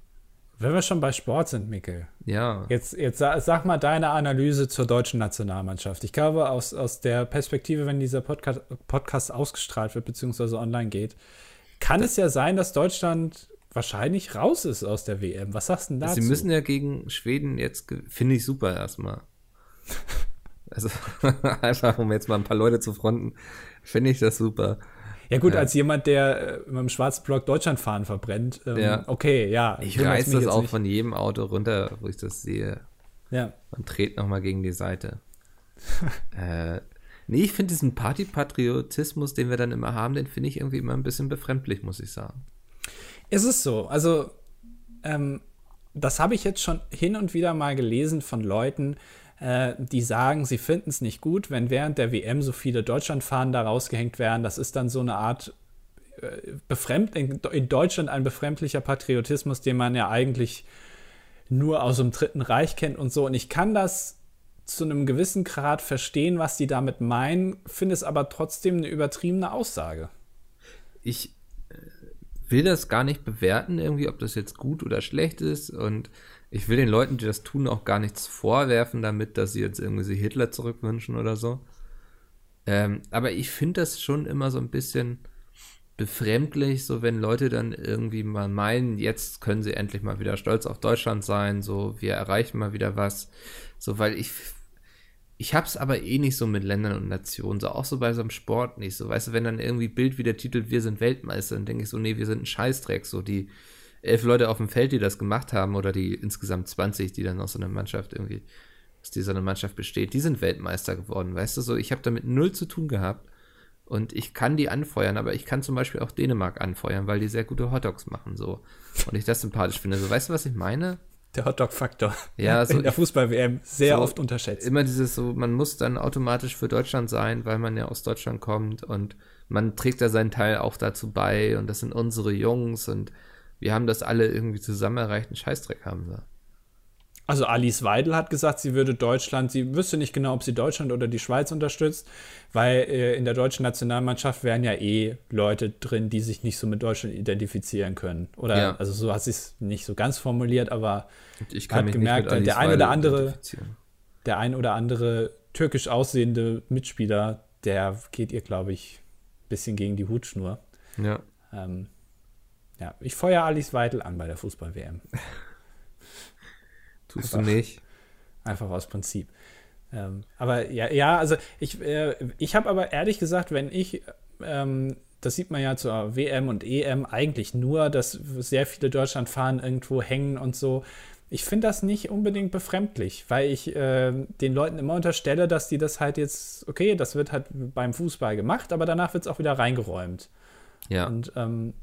Wenn wir schon bei Sport sind, Mikkel, Ja. jetzt, jetzt sa- sag mal deine Analyse zur deutschen Nationalmannschaft. Ich glaube, aus, aus der Perspektive, wenn dieser Podcast, Podcast ausgestrahlt wird, beziehungsweise online geht, kann es ja sein, dass Deutschland wahrscheinlich raus ist aus der WM. Was sagst du denn dazu? Sie müssen ja gegen Schweden jetzt, finde ich super erstmal. Also einfach, um jetzt mal ein paar Leute zu fronten, finde ich das super. ja gut, Ja. als jemand, der äh, mit dem schwarzen Block Deutschlandfahren verbrennt, ähm, Ja. okay, ja. Ich reiß das auch nicht. von jedem Auto runter, wo ich das sehe. Ja. und dreht nochmal gegen die Seite. äh, nee, ich finde diesen Partypatriotismus, den wir dann immer haben, den finde ich irgendwie immer ein bisschen befremdlich, muss ich sagen. Es ist so. Also, ähm, das habe ich jetzt schon hin und wieder mal gelesen von Leuten, äh, die sagen, sie finden es nicht gut, wenn während der WM so viele Deutschlandfahnen da rausgehängt werden. Das ist dann so eine Art äh, befremd, in, Deutschland ein befremdlicher Patriotismus, den man ja eigentlich nur aus dem Dritten Reich kennt und so. Und ich kann das zu einem gewissen Grad verstehen, was die damit meinen, finde es aber trotzdem eine übertriebene Aussage. Ich äh, will das gar nicht bewerten, irgendwie, ob das jetzt gut oder schlecht ist. Und ich will den Leuten, die das tun, auch gar nichts vorwerfen damit, dass sie jetzt irgendwie sich Hitler zurückwünschen oder so. Ähm, aber ich finde das schon immer so ein bisschen befremdlich, so wenn Leute dann irgendwie mal meinen, jetzt können sie endlich mal wieder stolz auf Deutschland sein, so wir erreichen mal wieder was, so weil ich ich hab's aber eh nicht so mit Ländern und Nationen, so auch so bei so einem Sport nicht, so weißt du, wenn dann irgendwie Bild wieder titelt, wir sind Weltmeister, dann denke ich so, nee, wir sind ein Scheißdreck, so die elf Leute auf dem Feld, die das gemacht haben oder die insgesamt 20, die dann aus so einer Mannschaft irgendwie, aus dieser eine Mannschaft besteht, die sind Weltmeister geworden, weißt du, so ich habe damit null zu tun gehabt und ich kann die anfeuern, aber ich kann zum Beispiel auch Dänemark anfeuern, weil die sehr gute Hotdogs machen, so. Und ich das sympathisch finde. So, weißt du, was ich meine? Der Hotdog-Faktor. Ja, so- in der Fußball-WM sehr so oft unterschätzt. Immer dieses so, man muss dann automatisch für Deutschland sein, weil man ja aus Deutschland kommt und man trägt da seinen Teil auch dazu bei und das sind unsere Jungs und wir haben das alle irgendwie zusammen erreicht. Einen Scheißdreck haben wir. Also Alice Weidel hat gesagt, sie würde Deutschland, sie wüsste nicht genau, ob sie Deutschland oder die Schweiz unterstützt, weil äh, in der deutschen Nationalmannschaft wären ja eh Leute drin, die sich nicht so mit Deutschland identifizieren können. Oder Ja. also so hat sie es nicht so ganz formuliert, aber ich Hat gemerkt, der ein oder andere- der ein oder andere türkisch aussehende Mitspieler, der geht ihr, glaube ich, ein bisschen gegen die Hutschnur. Ja. Ähm, ja, ich feuer Alice Weidel an bei der Fußball-WM. Tust Einfach. du nicht. Einfach aus Prinzip. Ähm, aber ja, ja, also ich, äh, ich habe aber ehrlich gesagt, wenn ich, ähm, das sieht man ja zur WM und EM eigentlich nur, dass sehr viele Deutschlandfahnen irgendwo hängen und so. Ich finde das nicht unbedingt befremdlich, weil ich äh, den Leuten immer unterstelle, dass die das halt jetzt, okay, das wird halt beim Fußball gemacht, aber danach wird es auch wieder reingeräumt. Ja. Und ähm,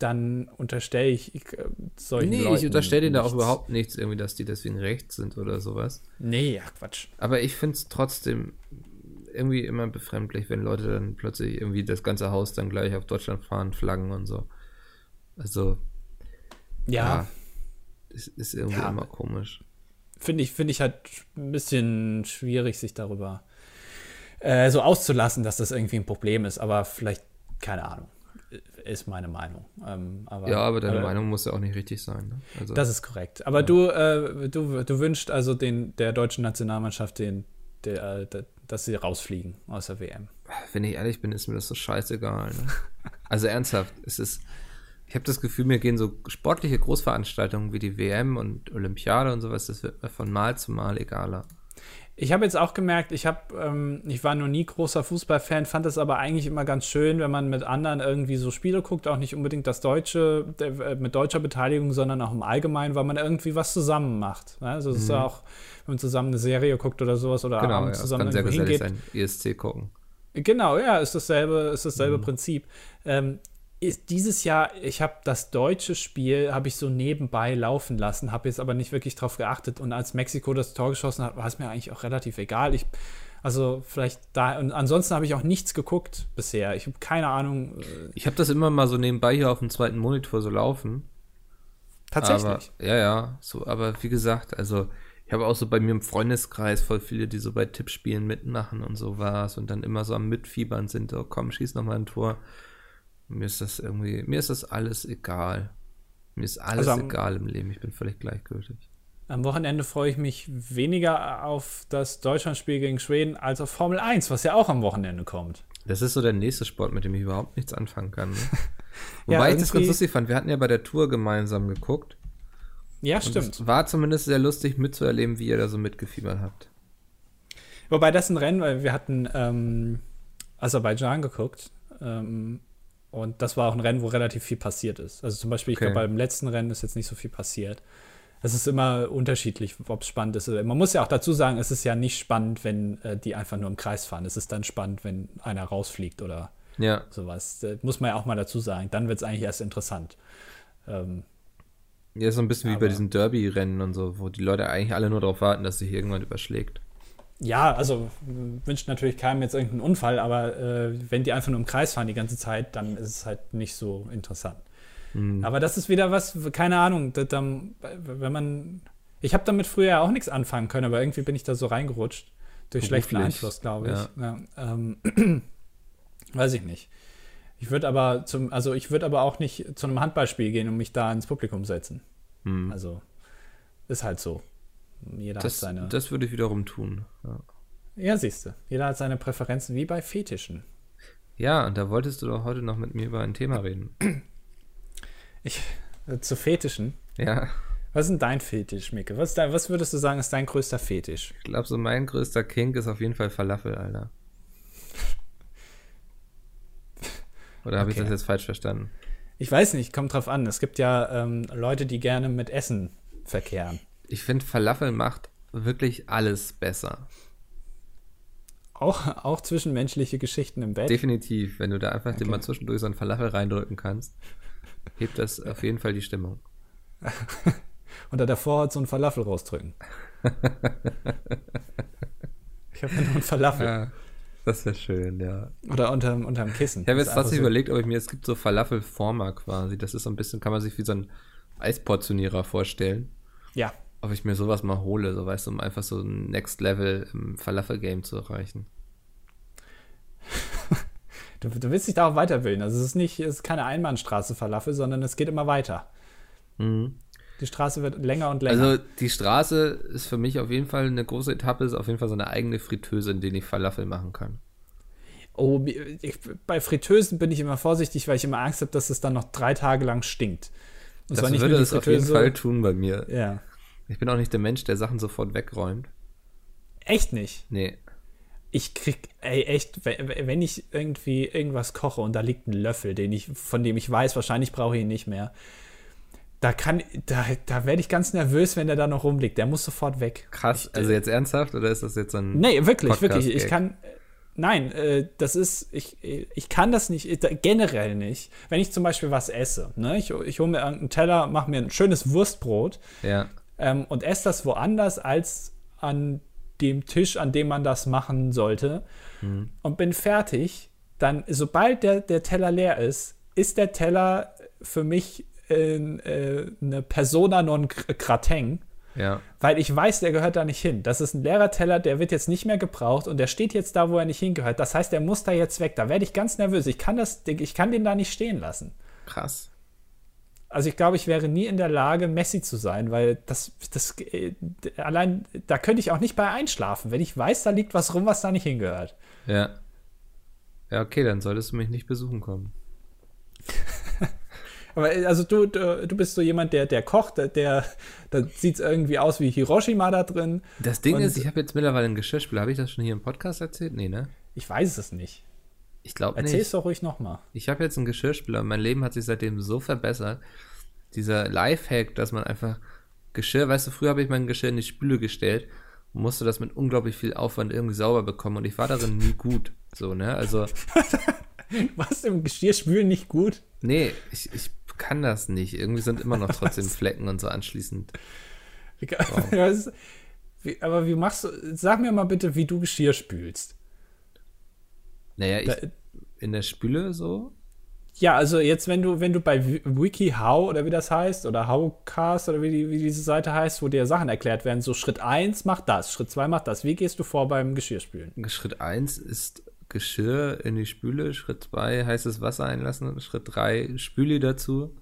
dann unterstelle ich, ich äh, solchen nee, Leuten ich unterstelle denen da auch überhaupt nichts, irgendwie, dass die deswegen rechts sind oder sowas. Nee, ja, Quatsch. Aber ich finde es trotzdem, irgendwie immer befremdlich, wenn Leute dann plötzlich irgendwie das ganze Haus dann gleich auf Deutschland fahren, Flaggen und so. Also, Ja, ja, es ist irgendwie Ja. immer komisch. finde ich, finde ich halt ein bisschen schwierig, sich darüber äh, so auszulassen, dass das irgendwie ein Problem ist. Aber vielleicht, keine Ahnung, ist meine Meinung. Ähm, aber, Ja, aber deine äh, Meinung muss ja auch nicht richtig sein. Ne? Also, Das ist korrekt. Aber du, äh, du, du wünschst also den, der deutschen Nationalmannschaft, den, der, äh, der, dass sie rausfliegen aus der WM. wenn ich ehrlich bin, ist mir das so scheißegal. Ne? Also ernsthaft, es ist, ich habe das Gefühl, mir gehen so sportliche Großveranstaltungen wie die WM und Olympiade und sowas, das wird mir von Mal zu Mal egaler. Ich habe jetzt auch gemerkt, ich habe, ähm, ich war noch nie großer Fußballfan, fand es aber eigentlich immer ganz schön, wenn man mit anderen irgendwie so Spiele guckt, auch nicht unbedingt das Deutsche, der, äh, mit deutscher Beteiligung, sondern auch im Allgemeinen, weil man irgendwie was zusammen macht. Ne? Also es ist ja auch, wenn man zusammen eine Serie guckt oder sowas oder Mhm. Genau, ja, zusammen kann sehr hingeht. sein, ESC gucken. Genau, ja, ist dasselbe, ist dasselbe Mhm. Prinzip. Ähm, ist dieses Jahr, ich habe das deutsche Spiel, habe ich so nebenbei laufen lassen, habe jetzt aber nicht wirklich drauf geachtet. Und als Mexiko das Tor geschossen hat, war es mir eigentlich auch relativ egal. Ich, also vielleicht da, und ansonsten habe ich auch nichts geguckt bisher. Ich habe keine Ahnung. Äh, Ich habe das immer mal so nebenbei hier auf dem zweiten Monitor so laufen. tatsächlich. Aber, ja, ja, so, aber wie gesagt, also ich habe auch so bei mir im Freundeskreis voll viele, die so bei Tippspielen mitmachen und so was und dann immer so am Mitfiebern sind, oh komm, schieß noch mal ein Tor. Mir ist das irgendwie, mir ist das alles egal. Mir ist alles Also am- egal im Leben, ich bin völlig gleichgültig. Am Wochenende freue ich mich weniger auf das Deutschlandspiel gegen Schweden als auf Formel 1, was ja auch am Wochenende kommt. Das ist so der nächste Sport, mit dem ich überhaupt nichts anfangen kann. Ne? Ja, Wobei ich das ganz lustig fand, wir hatten ja bei der Tour gemeinsam geguckt. Ja, stimmt. Es war zumindest sehr lustig mitzuerleben, wie ihr da so mitgefiebert habt. Wobei das ein Rennen, weil wir hatten ähm, Aserbaidschan geguckt. Ähm, und das war auch ein Rennen, wo relativ viel passiert ist. Also zum Beispiel, ich Okay. glaube, beim letzten Rennen ist jetzt nicht so viel passiert. Es ist immer unterschiedlich, ob es spannend ist. Man muss ja auch dazu sagen, es ist ja nicht spannend, wenn äh, die einfach nur im Kreis fahren. Es ist dann spannend, wenn einer rausfliegt oder Ja, sowas. Das muss man ja auch mal dazu sagen. Dann wird es eigentlich erst interessant. Ähm, ja, so ein bisschen wie bei diesen Derby-Rennen und so, wo die Leute eigentlich alle nur darauf warten, dass sich irgendwann überschlägt. Ja, also wünscht natürlich keinem jetzt irgendeinen Unfall, aber äh, wenn die einfach nur im Kreis fahren die ganze Zeit, dann ist es halt nicht so interessant. Mhm. Aber das ist wieder was, keine Ahnung, das, dann, wenn man. Ich habe damit früher auch nichts anfangen können, aber irgendwie bin ich da so reingerutscht. Durch schlechten Beruflich, Einfluss, glaube ich. ja. Ja, ähm, weiß ich nicht. Ich würde aber zum, also ich würde aber auch nicht zu einem Handballspiel gehen und mich da ins Publikum setzen. Mhm. Also ist halt so. Jeder Das, hat seine. das würde ich wiederum tun. Ja. Ja, siehst du. Jeder hat seine Präferenzen, wie bei Fetischen. ja, und da wolltest du doch heute noch mit mir über ein Thema reden. Ich, äh, zu Fetischen. Ja, Was ist denn dein Fetisch, Micke? Was, dein, was würdest du sagen, ist dein größter Fetisch? ich glaube, so mein größter Kink ist auf jeden Fall Falafel, Alter. Oder habe ich Okay. das jetzt falsch verstanden? Ich weiß nicht, kommt drauf an. Es gibt ja ähm, Leute, die gerne mit Essen verkehren. Ich finde, Falafel macht wirklich alles besser. Auch, auch zwischenmenschliche Geschichten im Bett. Definitiv, wenn du da einfach dir Okay. mal zwischendurch so einen Falafel reindrücken kannst, hebt das auf jeden Fall die Stimmung. Unter der Vorhaut so einen Falafel rausdrücken. ich habe ja nur einen Falafel. Ja, das wäre schön, ja. Oder unterm, unterm Kissen. Ich habe jetzt einfach so- überlegt, ob ich mir, es gibt so Falafelformer quasi. Das ist so ein bisschen, kann man sich wie so ein Eisportionierer vorstellen. Ja, Ob ich mir sowas mal hole, so weißt du, um einfach so ein Next Level im Falafel-Game zu erreichen. du, du willst dich da auch weiterbilden. Also es ist nicht, es ist keine Einbahnstraße Falafel, sondern es geht immer weiter. Mhm. Die Straße wird länger und länger. Also die Straße ist für mich auf jeden Fall eine große Etappe, ist auf jeden Fall so eine eigene Fritteuse, in der ich Falafel machen kann. Oh, ich, bei Fritteusen bin ich immer vorsichtig, weil ich immer Angst habe, dass es dann noch drei Tage lang stinkt. Und Das würde es auf jeden Fall tun bei mir. Ja. Ich bin auch nicht der Mensch, der Sachen sofort wegräumt. Echt nicht. Nee. Ich krieg, ey, echt, we- we- wenn ich irgendwie irgendwas koche und da liegt ein Löffel, den ich, von dem ich weiß, wahrscheinlich brauche ich ihn nicht mehr. Da kann, da, da werde ich ganz nervös, wenn der da noch rumliegt. Der muss sofort weg. Krass. Ich, also jetzt ernsthaft oder ist das jetzt so ein. Nee, wirklich, Podcast wirklich. Ich kann. Nein, äh, das ist, ich, ich kann das nicht, generell nicht. Wenn ich zum Beispiel was esse, ne? ich, ich hole mir irgendeinen Teller, mache mir ein schönes Wurstbrot Ja. Ähm, und esse das woanders als an dem Tisch, an dem man das machen sollte mhm. und bin fertig. Dann, sobald der, der Teller leer ist, ist der Teller für mich äh, äh, eine Persona non grateng. Ja. Weil ich weiß, der gehört da nicht hin. Das ist ein leerer Teller, der wird jetzt nicht mehr gebraucht und der steht jetzt da, wo er nicht hingehört. Das heißt, der muss da jetzt weg. Da werde ich ganz nervös. Ich kann, das, ich kann den da nicht stehen lassen. Krass. Also ich glaube, ich wäre nie in der Lage, Messi zu sein, weil das, das äh, allein, da könnte ich auch nicht bei einschlafen, wenn ich weiß, da liegt was rum, was da nicht hingehört. Ja. Ja, okay, dann solltest du mich nicht besuchen kommen. Aber äh, also du, du, du, bist so jemand, der, der kocht, der, der da sieht es irgendwie aus wie Hiroshima da drin. Das Ding ist, ich habe jetzt mittlerweile ein Geschirrspüler. Habe ich das schon hier im Podcast erzählt? Nee, ne? Ich weiß es nicht. Ich glaube nicht. Erzähl's doch ruhig nochmal. Ich habe jetzt einen Geschirrspüler und mein Leben hat sich seitdem so verbessert. Dieser Lifehack, dass man einfach Geschirr, weißt du, früher habe ich mein Geschirr in die Spüle gestellt und musste das mit unglaublich viel Aufwand irgendwie sauber bekommen und ich war darin nie gut. So, ne? Also. Warst du im Geschirrspülen nicht gut? Nee, ich, ich kann das nicht. Irgendwie sind immer noch trotzdem Flecken und so anschließend. Wow. wie, aber wie machst du, sag mir mal bitte, wie du Geschirr spülst. Naja, ich, da, in der Spüle so? Ja, also jetzt, wenn du, wenn du bei WikiHow oder wie das heißt, oder Howcast oder wie, die, wie diese Seite heißt, wo dir Sachen erklärt werden, so Schritt 1 macht das, Schritt 2 macht das. Wie gehst du vor beim Geschirrspülen? Schritt 1 ist Geschirr in die Spüle, Schritt 2 heißes Wasser einlassen, Schritt 3 Spüli dazu,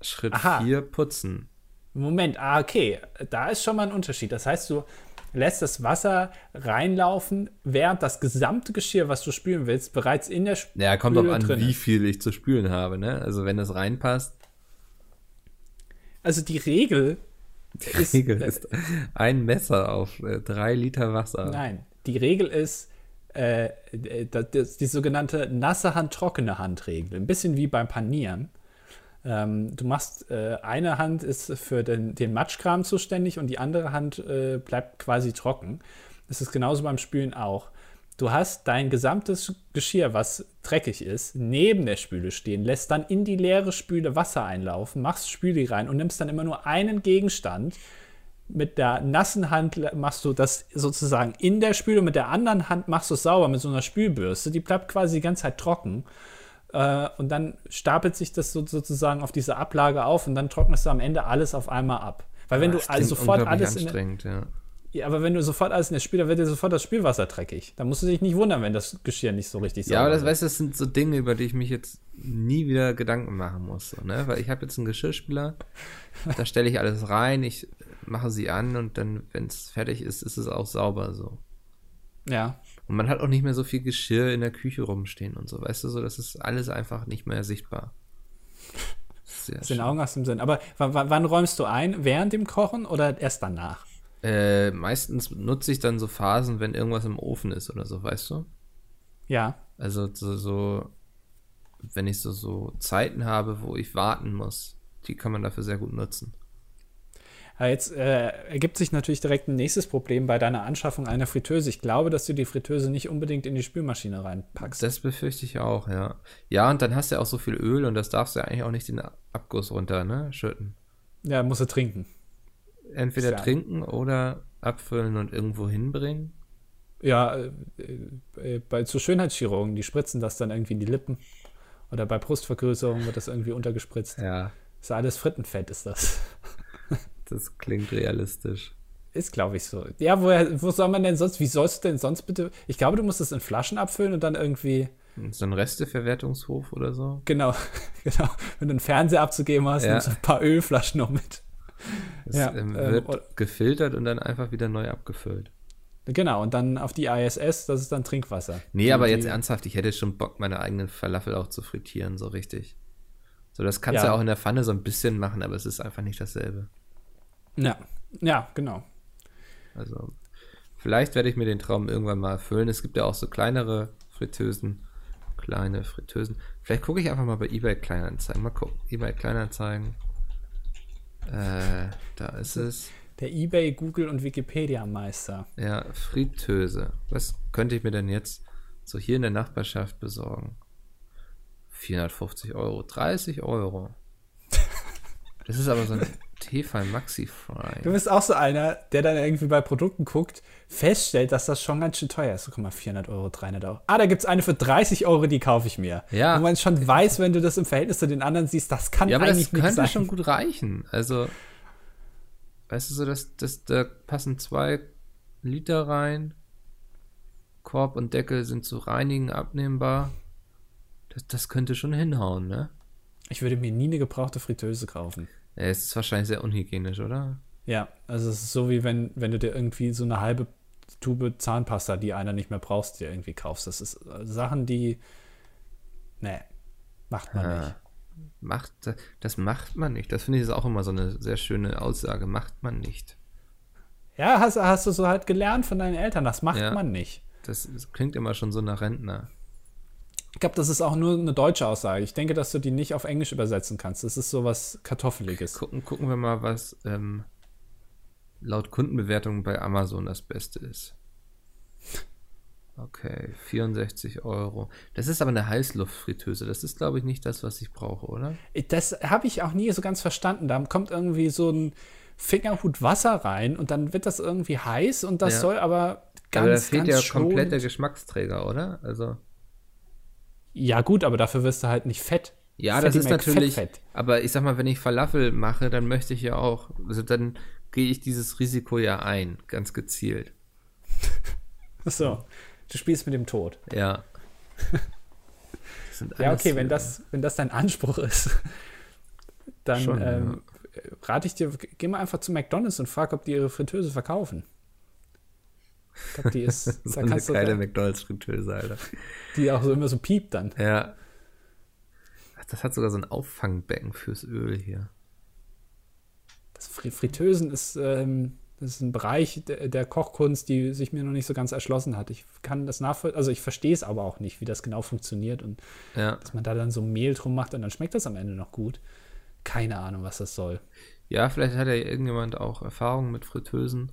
Schritt 4 putzen. Moment, ah, okay, da ist schon mal ein Unterschied. Das heißt, du lässt das Wasser reinlaufen, während das gesamte Geschirr, was du spülen willst, bereits in der Spüle Ja, kommt auch an, drin wie viel ich zu spülen habe, ne? Also wenn das reinpasst. Also die Regel die ist, Regel ist ein Messer auf äh, drei Liter Wasser. Nein, die Regel ist äh, das, die sogenannte nasse Hand, trockene Hand Regel. Ein bisschen wie beim Panieren. Ähm, du machst, äh, eine Hand ist für den, den Matschkram zuständig und die andere Hand äh, bleibt quasi trocken. Das ist genauso beim Spülen auch. Du hast dein gesamtes Geschirr, was dreckig ist, neben der Spüle stehen, lässt dann in die leere Spüle Wasser einlaufen, machst Spüle rein und nimmst dann immer nur einen Gegenstand. Mit der nassen Hand machst du das sozusagen in der Spüle, mit der anderen Hand machst du es sauber mit so einer Spülbürste. Die bleibt quasi die ganze Zeit trocken. Äh, und dann stapelt sich das so, sozusagen auf diese Ablage auf und dann trocknest du am Ende alles auf einmal ab. Weil wenn ja, du also sofort alles in ja. ja. aber wenn du sofort alles in der Spül, dann wird dir sofort das Spülwasser dreckig. Da musst du dich nicht wundern, wenn das Geschirr nicht so richtig sauber ist. Ja, aber das, weißt, das sind so Dinge, über die ich mich jetzt nie wieder Gedanken machen muss. So, ne? Weil ich habe jetzt einen Geschirrspüler, da stelle ich alles rein, ich mache sie an und dann, wenn es fertig ist, ist es auch sauber so. Ja. Und man hat auch nicht mehr so viel Geschirr in der Küche rumstehen und so, weißt du, so, das ist alles einfach nicht mehr sichtbar. Sehr den Augen aus dem Sinn. Aber wann räumst du ein? Während dem Kochen oder erst danach? Äh, meistens nutze ich dann so Phasen, wenn irgendwas im Ofen ist oder so, weißt du? Ja. Also so, so wenn ich so, so Zeiten habe, wo ich warten muss, die kann man dafür sehr gut nutzen. Jetzt äh, ergibt sich natürlich direkt ein nächstes Problem bei deiner Anschaffung einer Fritteuse. Ich glaube, dass du die Fritteuse nicht unbedingt in die Spülmaschine reinpackst. Das befürchte ich auch, ja. Ja, und dann hast du ja auch so viel Öl und das darfst du ja eigentlich auch nicht den Abguss runter, ne? Schütten. Ja, musst du trinken. Entweder ja. trinken oder abfüllen und irgendwo hinbringen. Ja, äh, äh, bei zu Schönheitschirurgen, die spritzen das dann irgendwie in die Lippen. Oder bei Brustvergrößerung wird das irgendwie untergespritzt. Ja. ist alles Frittenfett, ist das. Das klingt realistisch. Ist, glaube ich, so. Ja, woher, wo soll man denn sonst, wie sollst du denn sonst bitte? Ich glaube, du musst es in Flaschen abfüllen und dann irgendwie. So ein Resteverwertungshof oder so? Genau, genau. Wenn du einen Fernseher abzugeben hast, ja. nimmst du ein paar Ölflaschen noch mit. Es ja, ähm, wird ähm, gefiltert und dann einfach wieder neu abgefüllt. Genau, und dann auf die ISS, das ist dann Trinkwasser. Nee, die, aber jetzt ernsthaft, ich hätte schon Bock, meine eigenen Falafel auch zu frittieren, so richtig. So, das kannst du ja. auch in der Pfanne so ein bisschen machen, aber es ist einfach nicht dasselbe. Ja, ja, genau. Also, vielleicht werde ich mir den Traum irgendwann mal erfüllen. Es gibt ja auch so kleinere Fritteusen. Kleine Fritteusen. Vielleicht gucke ich einfach mal bei eBay Kleinanzeigen. Mal gucken. eBay Kleinanzeigen. Äh, da ist es. Der eBay, Google und Wikipedia Meister. Ja, Fritteuse. Was könnte ich mir denn jetzt so hier in der Nachbarschaft besorgen? 450 Euro. 30 Euro. Das ist aber so ein Tefal Maxi Fry. Du bist auch so einer, der dann irgendwie bei Produkten guckt, feststellt, dass das schon ganz schön teuer ist. So, guck mal, 400 Euro, 300 Euro. Ah, da gibt es eine für 30 Euro, die kaufe ich mir. Ja. Wo man schon weiß, wenn du das im Verhältnis zu den anderen siehst, das kann Ja, aber eigentlich das könnte sein. schon gut reichen. Also, weißt du so, dass, dass da passen zwei Liter rein. Korb und Deckel sind zu reinigen, abnehmbar. Das, das könnte schon hinhauen, ne? Ich würde mir nie eine gebrauchte Fritteuse kaufen. Es ist wahrscheinlich sehr unhygienisch, oder? Ja, also es ist so wie wenn, wenn du dir irgendwie so eine halbe Tube Zahnpasta, die einer nicht mehr brauchst, dir irgendwie kaufst. Das ist äh, Sachen, die. Nee, macht man Ja. nicht. Macht, das macht man nicht. Das finde ich ist auch immer so eine sehr schöne Aussage. Macht man nicht. Ja, hast, hast du so halt gelernt von deinen Eltern. Das macht Ja. man nicht. Das, das klingt immer schon so nach Rentner. Ich glaube, das ist auch nur eine deutsche Aussage. Ich denke, dass du die nicht auf Englisch übersetzen kannst. Das ist so was Kartoffeliges. Gucken, gucken wir mal, was ähm, laut Kundenbewertung bei Amazon das Beste ist. Okay, 64 Euro. Das ist aber eine Heißluftfritteuse. Das ist, glaube ich, nicht das, was ich brauche, oder? Das habe ich auch nie so ganz verstanden. Da kommt irgendwie so ein Fingerhut Wasser rein und dann wird das irgendwie heiß und das Ja. soll aber ganz, aber da fehlt ganz ja komplett der Geschmacksträger, oder? Also. Ja, gut, aber dafür wirst du halt nicht fett. Ja, das Fatty ist Mac, natürlich. Fett, Fett. Aber ich sag mal, wenn ich Falafel mache, dann möchte ich ja auch. Also dann gehe ich dieses Risiko ja ein, ganz gezielt. So, du spielst mit dem Tod. Ja. Das Ja, okay, wenn das, wenn das dein Anspruch ist, dann Schon, ähm, rate ich dir, geh mal einfach zu McDonalds und frag, ob die ihre Fritteuse verkaufen. Ich glaube, die ist, So da eine geile McDonalds-Fritteuse, Alter. die auch so immer so piept dann. Ja. Ach, Das hat sogar so ein Auffangbecken fürs Öl hier. Das Fri- Fritteusen ist, ähm, das ist ein Bereich der, der Kochkunst, die sich mir noch nicht so ganz erschlossen hat. Ich kann das nachvollziehen, also ich verstehe es aber auch nicht, wie das genau funktioniert und Ja. dass man da dann so Mehl drum macht und dann schmeckt das am Ende noch gut. Keine Ahnung, was das soll. Ja, vielleicht hat ja irgendjemand auch Erfahrung mit Fritteusen.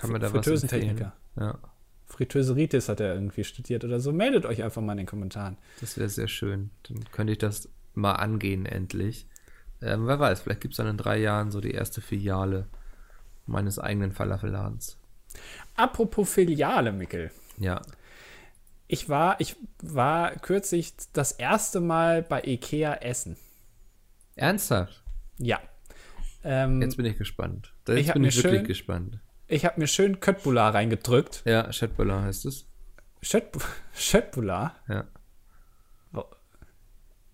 Kann mir da was Fritteusentechniker. empfehlen. Ja, Fritteuseritis hat er irgendwie studiert oder so. Meldet euch einfach mal in den Kommentaren. das wäre sehr schön. Dann könnte ich das mal angehen, endlich. Ähm, wer weiß, vielleicht gibt es dann in drei Jahren so die erste Filiale meines eigenen Falafelladens. Apropos Filiale, Mickel. Ja. Ich war, ich war kürzlich das erste Mal bei Ikea essen. Ernsthaft? Ja. Ähm, Jetzt bin ich gespannt. Jetzt Ich bin ich wirklich schön- gespannt. Ich habe mir schön Köttbullar reingedrückt. Ja, Chatbullar heißt es. Schött- Schöttbullar? Ja.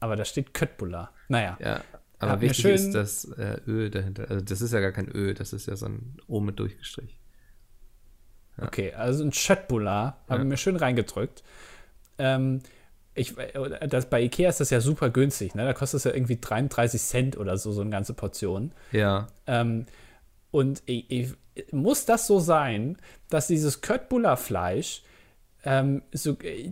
Aber da steht Köttbullar. Naja. Ja. Aber Hab wichtig schön- ist das äh, Öl dahinter. Also das ist ja gar kein Öl, das ist ja so ein O mit Durchgestrich. Okay, also ein Schöttbullar habe ich Ja. mir schön reingedrückt. Ähm, ich, das, bei Ikea ist das ja super günstig, ne? Da kostet es ja irgendwie 33 Cent oder so, so eine ganze Portion. Ja. Ähm, und ich, ich, muss das so sein, dass dieses Köttbullar-Fleisch ähm, so, äh,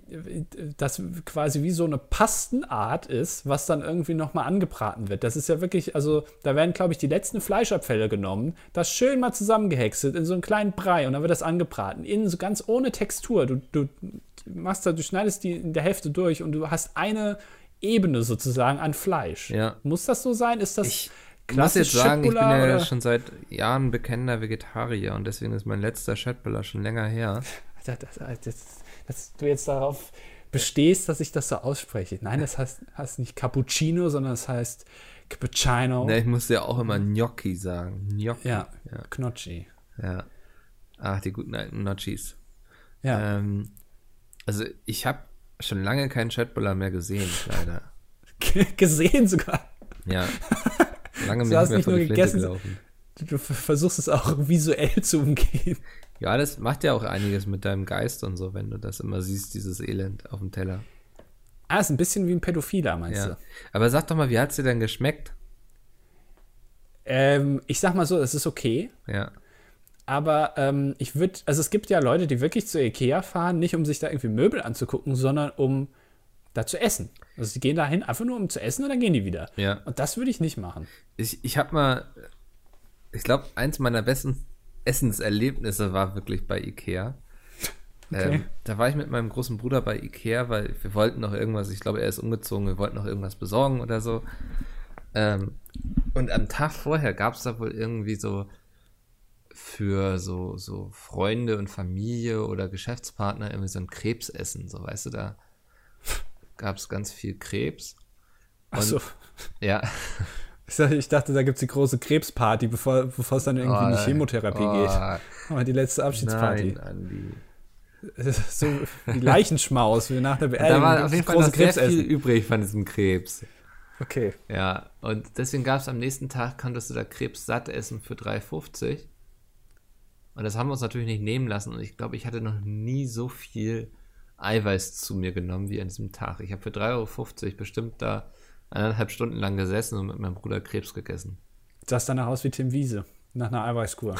das quasi wie so eine Pastenart ist, was dann irgendwie nochmal angebraten wird. Das ist ja wirklich, also da werden, glaube ich, die letzten Fleischabfälle genommen, das schön mal zusammengehäckselt in so einen kleinen Brei und dann wird das angebraten. Innen so ganz ohne Textur. Du, du machst da, du schneidest die in der Hälfte durch und du hast eine Ebene sozusagen an Fleisch. Ja. Muss das so sein? Ist das Ich muss jetzt sagen, ich bin ja oder? schon seit Jahren bekennender Vegetarier und deswegen ist mein letzter Chatbullar schon länger her. Das, das, das, dass du jetzt darauf bestehst, dass ich das so ausspreche. Nein, das heißt, heißt nicht Cappuccino, sondern es heißt Cappuccino. Ne, ich musste ja auch immer Gnocchi sagen. Gnocchi. Ja, Ja. Knocchi. ja. Ach, die guten alten Gnocchis. Ja, Ähm, also ich habe schon lange keinen Chatbullar mehr gesehen, leider. gesehen sogar. Ja. Lange Du hast nicht nur gegessen, gelaufen. Du, versuchst es auch visuell zu umgehen. Ja, das macht ja auch einiges mit deinem Geist und so, wenn du das immer siehst, dieses Elend auf dem Teller. Ah, ist ein bisschen wie ein Pädophiler, meinst Ja. du? Aber sag doch mal, wie hat's dir denn geschmeckt? Ähm, ich sag mal so, es ist okay. Ja. Aber ähm, ich würde, also es gibt ja Leute, die wirklich zu Ikea fahren, nicht um sich da irgendwie Möbel anzugucken, sondern um da zu essen. Also die gehen dahin einfach nur um zu essen und dann gehen die wieder. Ja. Und das würde ich nicht machen. Ich, ich habe mal, ich glaube, eins meiner besten Essenserlebnisse war wirklich bei Ikea. Okay. Ähm, da war ich mit meinem großen Bruder bei Ikea, weil wir wollten noch irgendwas, ich glaube, er ist umgezogen, wir wollten noch irgendwas besorgen oder so. Ähm, Und am Tag vorher gab es da wohl irgendwie so für so, so Freunde und Familie oder Geschäftspartner irgendwie so ein Krebsessen, so weißt du, da gab es ganz viel Krebs. Und, Ach so. Ja. Ich dachte, da gibt es die große Krebsparty, bevor, bevor es dann irgendwie oh, in die oh, Chemotherapie oh, geht. Aber die letzte Abschiedsparty. Nein, Andi. So wie Leichenschmaus, wie nach der Beerdigung. Da war auf jeden Fall noch sehr viel übrig von diesem Krebs. Okay. Ja, und deswegen gab es am nächsten Tag, konntest du da Krebs satt essen für 3,50. Und das haben wir uns natürlich nicht nehmen lassen. Und ich glaube, ich hatte noch nie so viel Eiweiß zu mir genommen wie an diesem Tag. Ich habe für 3,50 Euro bestimmt da eineinhalb Stunden lang gesessen und mit meinem Bruder Krebs gegessen. Das danach aus wie Tim Wiese, nach einer Eiweißkur.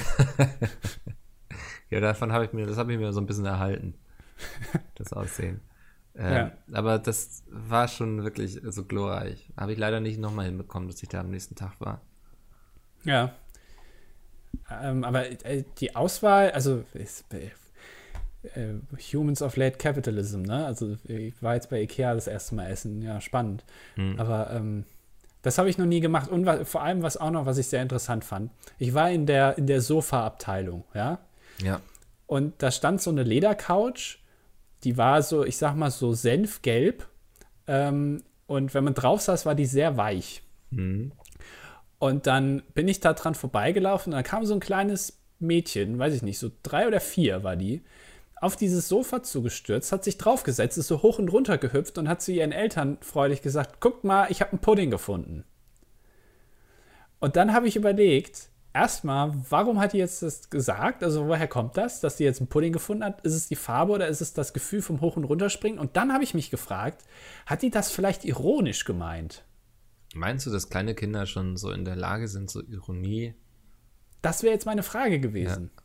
ja, davon habe ich mir, das habe ich mir so ein bisschen erhalten. Das Aussehen. Ähm, ja. Aber das war schon wirklich so glorreich. Habe ich leider nicht nochmal hinbekommen, dass ich da am nächsten Tag war. Ja. Ähm, aber äh, die Auswahl, also ist, äh, Humans of Late Capitalism, ne? Also ich war jetzt bei Ikea das erste Mal essen, ja, spannend. Mhm. Aber ähm, das habe ich noch nie gemacht. Und was, vor allem, was auch noch, was ich sehr interessant fand, ich war in der, in der Sofa-Abteilung, ja? Ja. Und da stand so eine Ledercouch, die war so, ich sag mal, so senfgelb. Ähm, und wenn man drauf saß, war die sehr weich. Mhm. Und dann bin ich da dran vorbeigelaufen und dann kam so ein kleines Mädchen, weiß ich nicht, so drei oder vier war die, auf dieses Sofa zugestürzt, hat sich draufgesetzt, ist so hoch und runter gehüpft und hat zu ihren Eltern freudig gesagt: Guckt mal, ich habe einen Pudding gefunden. Und dann habe ich überlegt, erstmal, warum hat die jetzt das gesagt? Also, woher kommt das, dass die jetzt einen Pudding gefunden hat? Ist es die Farbe oder ist es das Gefühl vom Hoch- und Runterspringen? Und dann habe ich mich gefragt, hat die das vielleicht ironisch gemeint? Meinst du, dass kleine Kinder schon so in der Lage sind, so Ironie? Das wäre jetzt meine Frage gewesen. Ja.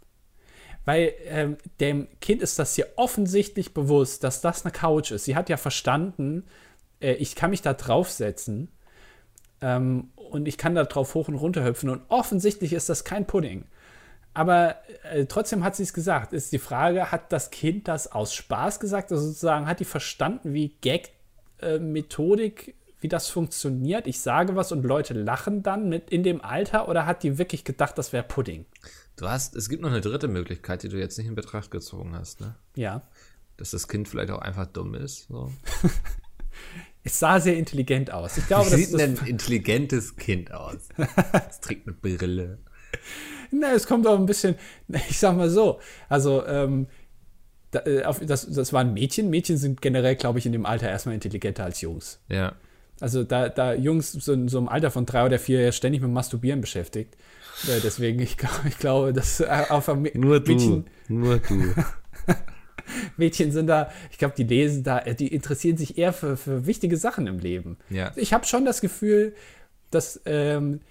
Weil ähm, dem Kind ist das hier offensichtlich bewusst, dass das eine Couch ist. Sie hat ja verstanden, äh, ich kann mich da draufsetzen ähm, und ich kann da drauf hoch und runter hüpfen. Und offensichtlich ist das kein Pudding. Aber äh, trotzdem hat sie es gesagt. Ist die Frage, hat das Kind das aus Spaß gesagt? Also sozusagen, hat die verstanden, wie Gag-Methodik, äh, wie das funktioniert? Ich sage was und Leute lachen dann mit in dem Alter oder hat die wirklich gedacht, das wäre Pudding? Du hast, es gibt noch eine dritte Möglichkeit, die du jetzt nicht in Betracht gezogen hast, ne? Ja. Dass das Kind vielleicht auch einfach dumm ist. So. es sah sehr intelligent aus. Ich glaube, Wie sieht ein intelligentes Kind aus? es trägt eine Brille. Na, es kommt auch ein bisschen, ich sag mal so, also ähm, äh, das, das waren Mädchen. Mädchen sind generell, glaube ich, in dem Alter erstmal intelligenter als Jungs. Ja. Also da, da Jungs so in so einem Alter von drei oder vier ständig mit Masturbieren beschäftigt. Ja, deswegen, ich, ich glaube, dass äh, auf Nur du, Mädchen, nur du. Mädchen sind da, ich glaube, die lesen da, äh, die interessieren sich eher für, für wichtige Sachen im Leben. Ja. Ich habe schon das Gefühl, dass ähm,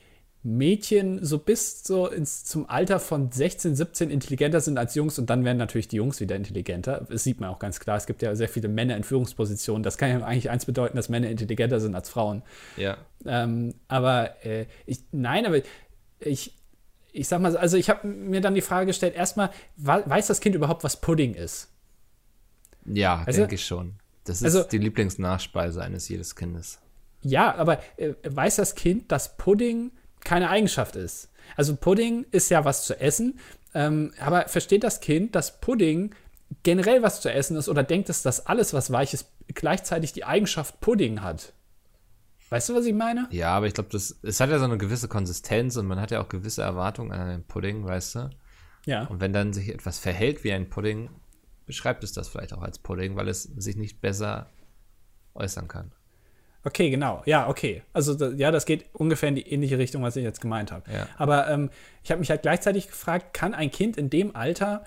Mädchen so bis so ins, zum Alter von 16, 17 intelligenter sind als Jungs und dann werden natürlich die Jungs wieder intelligenter. Das sieht man auch ganz klar. Es gibt ja sehr viele Männer in Führungspositionen. Das kann ja eigentlich eins bedeuten, dass Männer intelligenter sind als Frauen. Ja. Ähm, aber äh, ich, nein, aber ich, ich sag mal, also ich habe mir dann die Frage gestellt, erstmal, weiß das Kind überhaupt, was Pudding ist? Ja, also, denke ich schon. Das ist also, die Lieblingsnachspeise eines jedes Kindes. Ja, aber äh, weiß das Kind, dass Pudding keine Eigenschaft ist? Also Pudding ist ja was zu essen, ähm, aber versteht das Kind, dass Pudding generell was zu essen ist oder denkt es, dass alles, was weich ist, gleichzeitig die Eigenschaft Pudding hat? Weißt du, was ich meine? Ja, aber ich glaube, das es hat ja so eine gewisse Konsistenz und man hat ja auch gewisse Erwartungen an einen Pudding, weißt du? Ja. Und wenn dann sich etwas verhält wie ein Pudding, beschreibt es das vielleicht auch als Pudding, weil es sich nicht besser äußern kann. Okay, genau. Ja, okay. Also da, ja, das geht ungefähr in die ähnliche Richtung, was ich jetzt gemeint habe. Ja. Aber ähm, ich habe mich halt gleichzeitig gefragt, kann ein Kind in dem Alter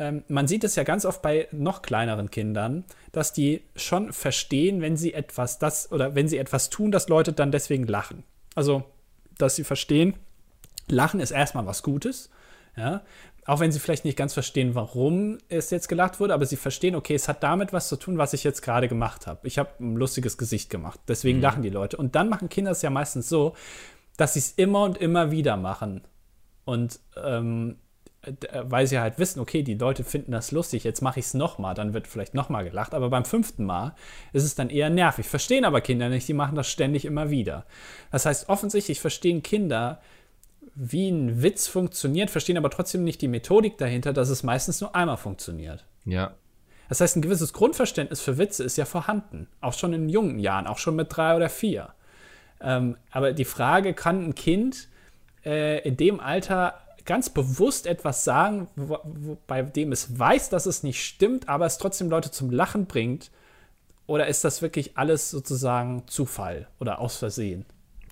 ähm, man sieht es ja ganz oft bei noch kleineren Kindern, dass die schon verstehen, wenn sie etwas das oder wenn sie etwas tun, dass Leute dann deswegen lachen. Also, dass sie verstehen, Lachen ist erstmal was Gutes, ja. Auch wenn sie vielleicht nicht ganz verstehen, warum es jetzt gelacht wurde, aber sie verstehen, okay, es hat damit was zu tun, was ich jetzt gerade gemacht habe. Ich habe ein lustiges Gesicht gemacht, deswegen mhm. lachen die Leute. Und dann machen Kinder es ja meistens so, dass sie es immer und immer wieder machen. Und ähm, äh, weil sie halt wissen, okay, die Leute finden das lustig, jetzt mache ich es nochmal, dann wird vielleicht nochmal gelacht, aber beim fünften Mal ist es dann eher nervig. Verstehen aber Kinder nicht, die machen das ständig immer wieder. Das heißt, offensichtlich verstehen Kinder, wie ein Witz funktioniert, verstehen aber trotzdem nicht die Methodik dahinter, dass es meistens nur einmal funktioniert. Ja. Das heißt, ein gewisses Grundverständnis für Witze ist ja vorhanden, auch schon in jungen Jahren, auch schon mit drei oder vier. Ähm, aber die Frage, kann ein Kind äh, in dem Alter ganz bewusst etwas sagen, wo, wo, bei dem es weiß, dass es nicht stimmt, aber es trotzdem Leute zum Lachen bringt? Oder ist das wirklich alles sozusagen Zufall oder aus Versehen?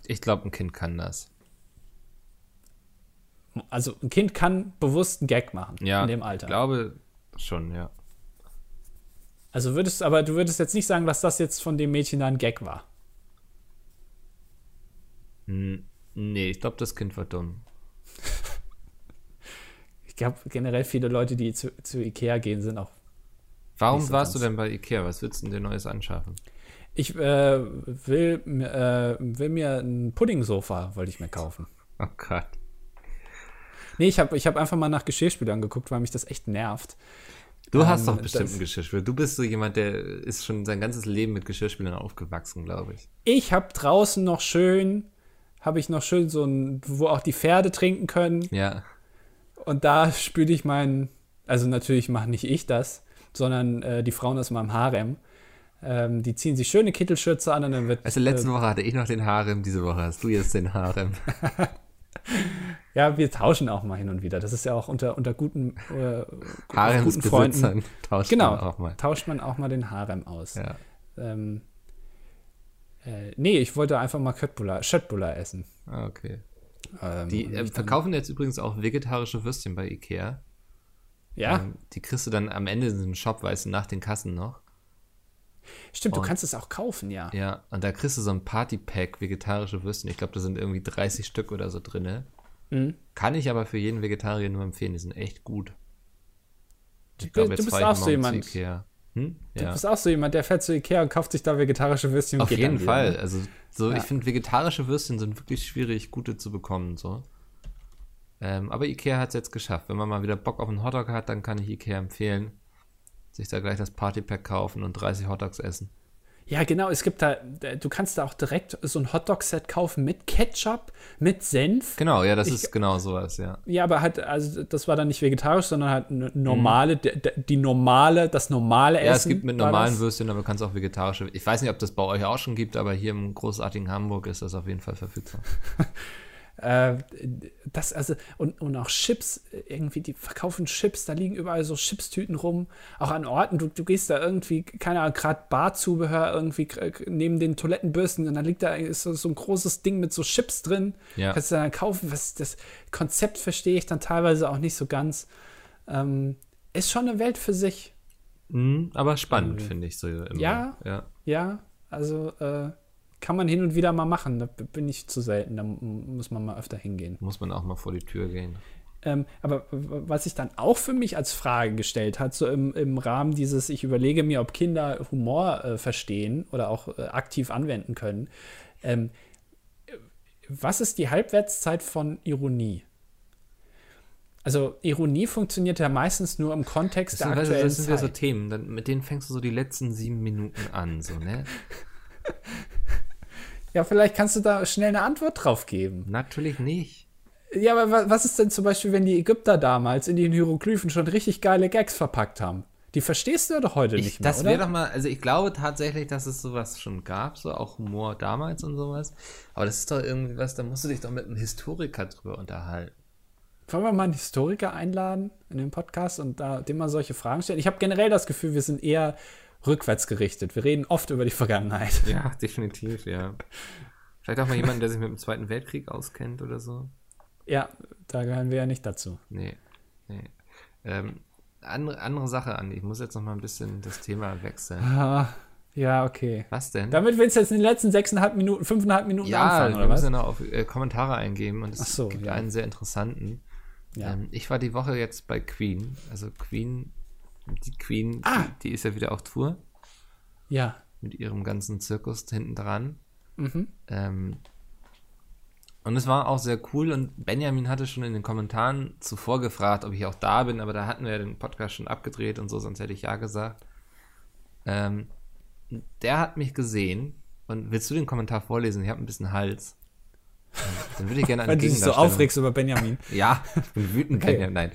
Ich glaube, ein Kind kann das. Also ein Kind kann bewusst einen Gag machen Ja, in dem Alter. Ich glaube schon, ja. Also würdest aber du würdest jetzt nicht sagen, dass das jetzt von dem Mädchen da ein Gag war. Nee, ich glaube, das Kind war dumm. Ich glaube generell viele Leute, die zu, zu Ikea gehen, sind auch. Warum so warst du denn bei Ikea? Was willst du denn dir Neues anschaffen? Ich äh, will, äh, will mir ein Puddingsofa, wollte ich mir kaufen. Oh Gott. Nee, ich habe ich hab einfach mal nach Geschirrspülern geguckt, weil mich das echt nervt. Du hast Ähm, doch bestimmt ein Geschirrspüler. Du bist so jemand, der ist schon sein ganzes Leben mit Geschirrspülern aufgewachsen, glaube ich. Ich habe draußen noch schön, habe ich noch schön so ein, wo auch die Pferde trinken können. Ja. Und da spüle ich meinen, also natürlich mache nicht ich das, sondern äh, die Frauen aus meinem Harem. Ähm, die ziehen sich schöne Kittelschürze an und dann wird. Also letzte Woche hatte ich noch den Harem, diese Woche hast du jetzt den Harem. Ja, wir tauschen auch mal hin und wieder. Das ist ja auch unter, unter guten, äh, guten Freunden. Tauscht Genau, man auch mal. tauscht man auch mal den Harem aus. Ja. Ähm, äh, nee, ich wollte einfach mal Köttbullar, Schöttbullar essen. Ah, okay. Ähm, Die äh, verkaufen jetzt übrigens auch vegetarische Würstchen bei Ikea. Ja, Ähm, die kriegst du dann am Ende in diesem Shop, weißt du, nach den Kassen noch. stimmt, du und- kannst es auch kaufen, ja. Ja, und da kriegst du so ein Party-Pack vegetarische Würstchen. Ich glaube, da sind irgendwie 30 Stück oder so drin. Mhm. Kann ich aber für jeden Vegetarier nur empfehlen. Die sind echt gut. Du, Ich glaube, du jetzt bist auch so jemand. Ikea. Hm? Du Ja. bist auch so jemand, der fährt zu Ikea und kauft sich da vegetarische Würstchen Auf jeden dann wieder, Fall. ne? Also, so, Ja. ich finde, vegetarische Würstchen sind wirklich schwierig, gute zu bekommen. So. Ähm, aber Ikea hat es jetzt geschafft. Wenn man mal wieder Bock auf einen Hotdog hat, dann kann ich Ikea empfehlen, sich da gleich das Partypack kaufen und 30 Hotdogs essen. Ja, genau. Es gibt da, du kannst da auch direkt so ein Hotdog-Set kaufen mit Ketchup, mit Senf. Genau, ja, das Ich- ist genau sowas, ja. Ja, aber halt, also das war dann nicht vegetarisch, sondern halt eine normale, d- d- die normale, das normale Essen. Mhm. Ja, es gibt mit normalen. Würstchen, aber du kannst auch vegetarische. Ich weiß nicht, ob das bei euch auch schon gibt, aber hier im großartigen Hamburg ist das auf jeden Fall verfügbar. Äh, das, also, und, und auch Chips, irgendwie, die verkaufen Chips, da liegen überall so Chipstüten rum. Auch an Orten, du, du gehst da irgendwie, keine Ahnung, gerade Barzubehör irgendwie neben den Toilettenbürsten und da liegt da ist so, so ein großes Ding mit so Chips drin. Ja. Kannst du dann kaufen. Was, das Konzept verstehe ich dann teilweise auch nicht so ganz. Ähm, ist schon eine Welt für sich. Mhm, aber spannend, finde ich so. Immer. Ja. ja. Ja, also äh, kann man hin und wieder mal machen. Da bin ich zu selten. Da muss man mal öfter hingehen. Muss man auch mal vor die Tür gehen. Ähm, aber was sich dann auch für mich als Frage gestellt hat, so im, im Rahmen dieses, ich überlege mir, ob Kinder Humor äh, verstehen oder auch äh, aktiv anwenden können. Ähm, äh, was ist die Halbwertszeit von Ironie? Also Ironie funktioniert ja meistens nur im Kontext Das der sind, du, aktuellen das sind wieder so. Themen, dann, mit denen fängst du so die letzten sieben Minuten an, so, ne? ja, vielleicht kannst du da schnell eine Antwort drauf geben. Natürlich nicht. Ja, aber wa- was ist denn zum Beispiel, wenn die Ägypter damals in den Hieroglyphen schon richtig geile Gags verpackt haben? Die verstehst du doch heute Ich, nicht mehr, das wäre doch mal, also ich glaube tatsächlich, dass es sowas schon gab, so auch Humor damals und sowas. Aber das ist doch irgendwie was, da musst du dich doch mit einem Historiker drüber unterhalten. Wollen wir mal einen Historiker einladen in den Podcast und da dem mal solche Fragen stellen? Ich habe generell das Gefühl, wir sind eher rückwärts gerichtet. Wir reden oft über die Vergangenheit. Ja, definitiv, ja. Vielleicht auch mal jemanden, der sich mit dem Zweiten Weltkrieg auskennt oder so. Ja, da gehören wir ja nicht dazu. Nee, nee. Ähm, andere, andere Sache, Andi. Ich muss jetzt noch mal ein bisschen das Thema wechseln. Ah, ja, okay. Was denn? Damit willst du jetzt in den letzten sechseinhalb Minuten, fünfeinhalb Minuten ja, anfangen, wir oder was? müssen ja noch auf äh, Kommentare eingeben und es so, gibt ja. einen sehr interessanten. Ja. Ähm, ich war die Woche jetzt bei Queen. Also Queen, die Queen, Ah. die, die ist ja wieder auf Tour ja. mit ihrem ganzen Zirkus hinten dran. Mhm. Ähm, Und es war auch sehr cool und Benjamin hatte schon in den Kommentaren zuvor gefragt, ob ich auch da bin, aber da hatten wir den Podcast schon abgedreht und so, sonst hätte ich ja gesagt. Ähm, der hat mich gesehen und willst du den Kommentar vorlesen? Ich habe ein bisschen Hals. Dann würde ich gerne eine Weil du dich so aufregst über Benjamin. Ja, ich bin wütend, Okay. Benjamin. Nein.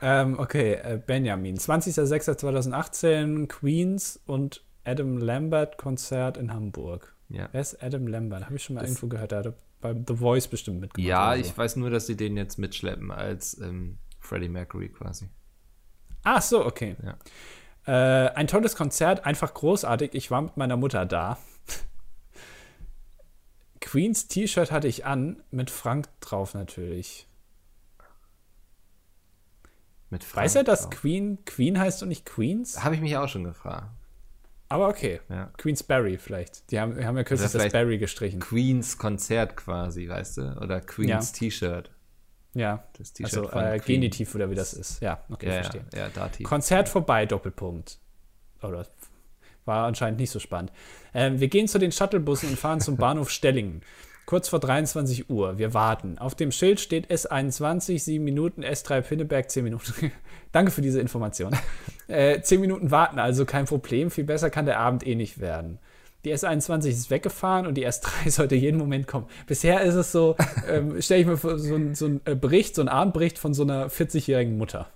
Ähm, okay, äh, Benjamin. 20.06.2018, Queens und Adam Lambert Konzert in Hamburg. Ja. Wer ist Adam Lambert? Habe ich schon mal irgendwo gehört. Der hat bei The Voice bestimmt mitgemacht. Ja, so. ich weiß nur, dass sie den jetzt mitschleppen als ähm, Freddie Mercury quasi. Ach so, okay. Ja. Äh, ein tolles Konzert, einfach großartig. Ich war mit meiner Mutter da. Queens T-Shirt hatte ich an, mit Frank drauf natürlich. Mit Frank Weiß er, dass. Queen Queen heißt und nicht Queens? Habe ich mich auch schon gefragt. Aber okay. Ja. Queensberry vielleicht. Die haben, haben ja kürzlich das Berry gestrichen. Queens Konzert quasi, weißt du? Oder Queens T-Shirt. Ja. Das T-Shirt Also von äh. Genitiv oder wie das ist. Ja, okay, Ja, ja, verstehe. ja, Dativ. Konzert vorbei, Doppelpunkt. Oder war anscheinend nicht so spannend. Ähm, wir gehen zu den Shuttlebussen und fahren zum Bahnhof Stellingen. Kurz vor 23 Uhr. Wir warten. Auf dem Schild steht S21, 7 Minuten, S3 Pinneberg, 10 Minuten. Danke für diese Information. Äh, 10 Minuten warten, also kein Problem. Viel besser kann der Abend eh nicht werden. Die S21 ist weggefahren und die S3 sollte jeden Moment kommen. Bisher ist es so, ähm, stelle ich mir vor, so, ein- so einen äh, Bericht, so einen Abendbericht von so einer 40-jährigen Mutter.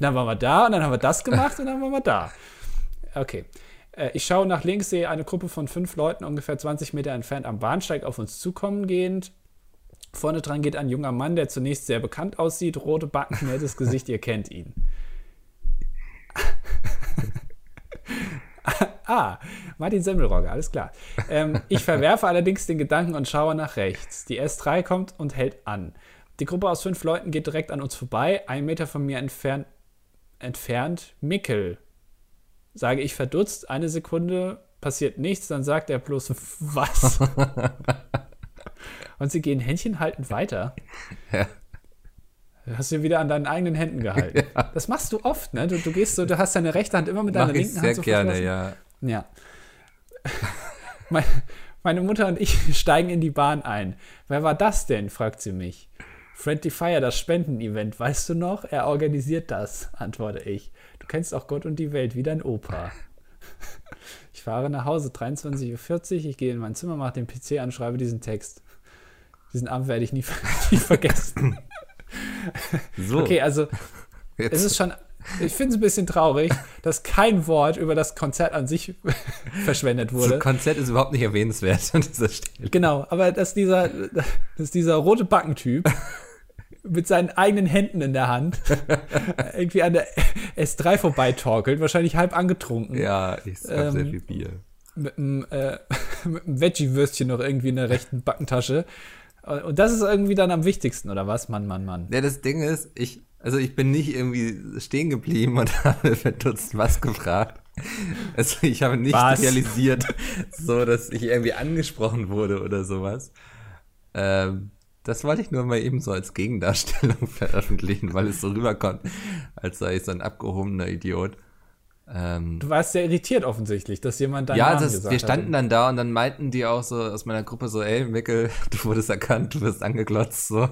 dann waren wir da und dann haben wir das gemacht und dann waren wir da. Okay. Äh, Ich schaue nach links, sehe eine Gruppe von fünf Leuten ungefähr 20 Meter entfernt am Bahnsteig auf uns zukommen gehend. Vorne dran geht ein junger Mann, der zunächst sehr bekannt aussieht, rote Backen, nettes Gesicht, ihr kennt ihn. ah, Martin Semmelrogge, alles klar. Ähm, ich verwerfe allerdings den Gedanken und schaue nach rechts. Die S3 kommt und hält an. Die Gruppe aus fünf Leuten geht direkt an uns vorbei, einen Meter von mir entfernt, entfernt Mickel. Sage ich verdutzt, eine Sekunde passiert nichts, dann sagt er bloß was. und sie gehen Händchen haltend weiter. Ja. Hast du wieder an deinen eigenen Händen gehalten. Das machst du oft, ne? Du, du gehst so, du hast deine rechte Hand immer mit deiner Mach ich linken sehr Hand so gerne, ja. Ja. Mein- Meine Mutter und ich steigen in die Bahn ein. Wer war das denn? fragt sie mich. Friendly Fire, das Spendenevent, weißt du noch? Er organisiert das, antworte ich. Du kennst auch Gott und die Welt wie dein Opa. Ich fahre nach Hause, 23.40 Uhr, ich gehe in mein Zimmer, mache den PC an, schreibe diesen Text. Diesen Abend werde ich nie, nie vergessen. So, Okay, also jetzt, es ist schon, ich finde es ein bisschen traurig, dass kein Wort über das Konzert an sich verschwendet wurde. das Konzert ist überhaupt nicht erwähnenswert an dieser Stelle. Genau, aber dass dieser, dass dieser rote Backentyp mit seinen eigenen Händen in der Hand irgendwie an der S3 vorbeitorkelt, wahrscheinlich halb angetrunken, Ja, ich habe Ähm, sehr viel Bier. mit einem, äh, mit einem Veggie-Würstchen noch irgendwie in der rechten Backentasche. Und das ist irgendwie dann am wichtigsten, oder was? Mann, Mann, Mann. Ja, das Ding ist, ich, also ich bin nicht irgendwie stehen geblieben und habe verdutzt was gefragt. Also ich habe nicht Was? realisiert, so dass ich irgendwie angesprochen wurde oder sowas. Ähm, das wollte ich nur mal eben so als Gegendarstellung veröffentlichen, weil es so rüberkommt, als sei ich so ein abgehobener Idiot. Ähm, Du warst sehr irritiert offensichtlich, dass jemand deinen ja, Namen das, gesagt wir standen hat. dann da und dann meinten die auch so aus meiner Gruppe so, ey, Mickel, du wurdest erkannt, du wirst angeglotzt, so.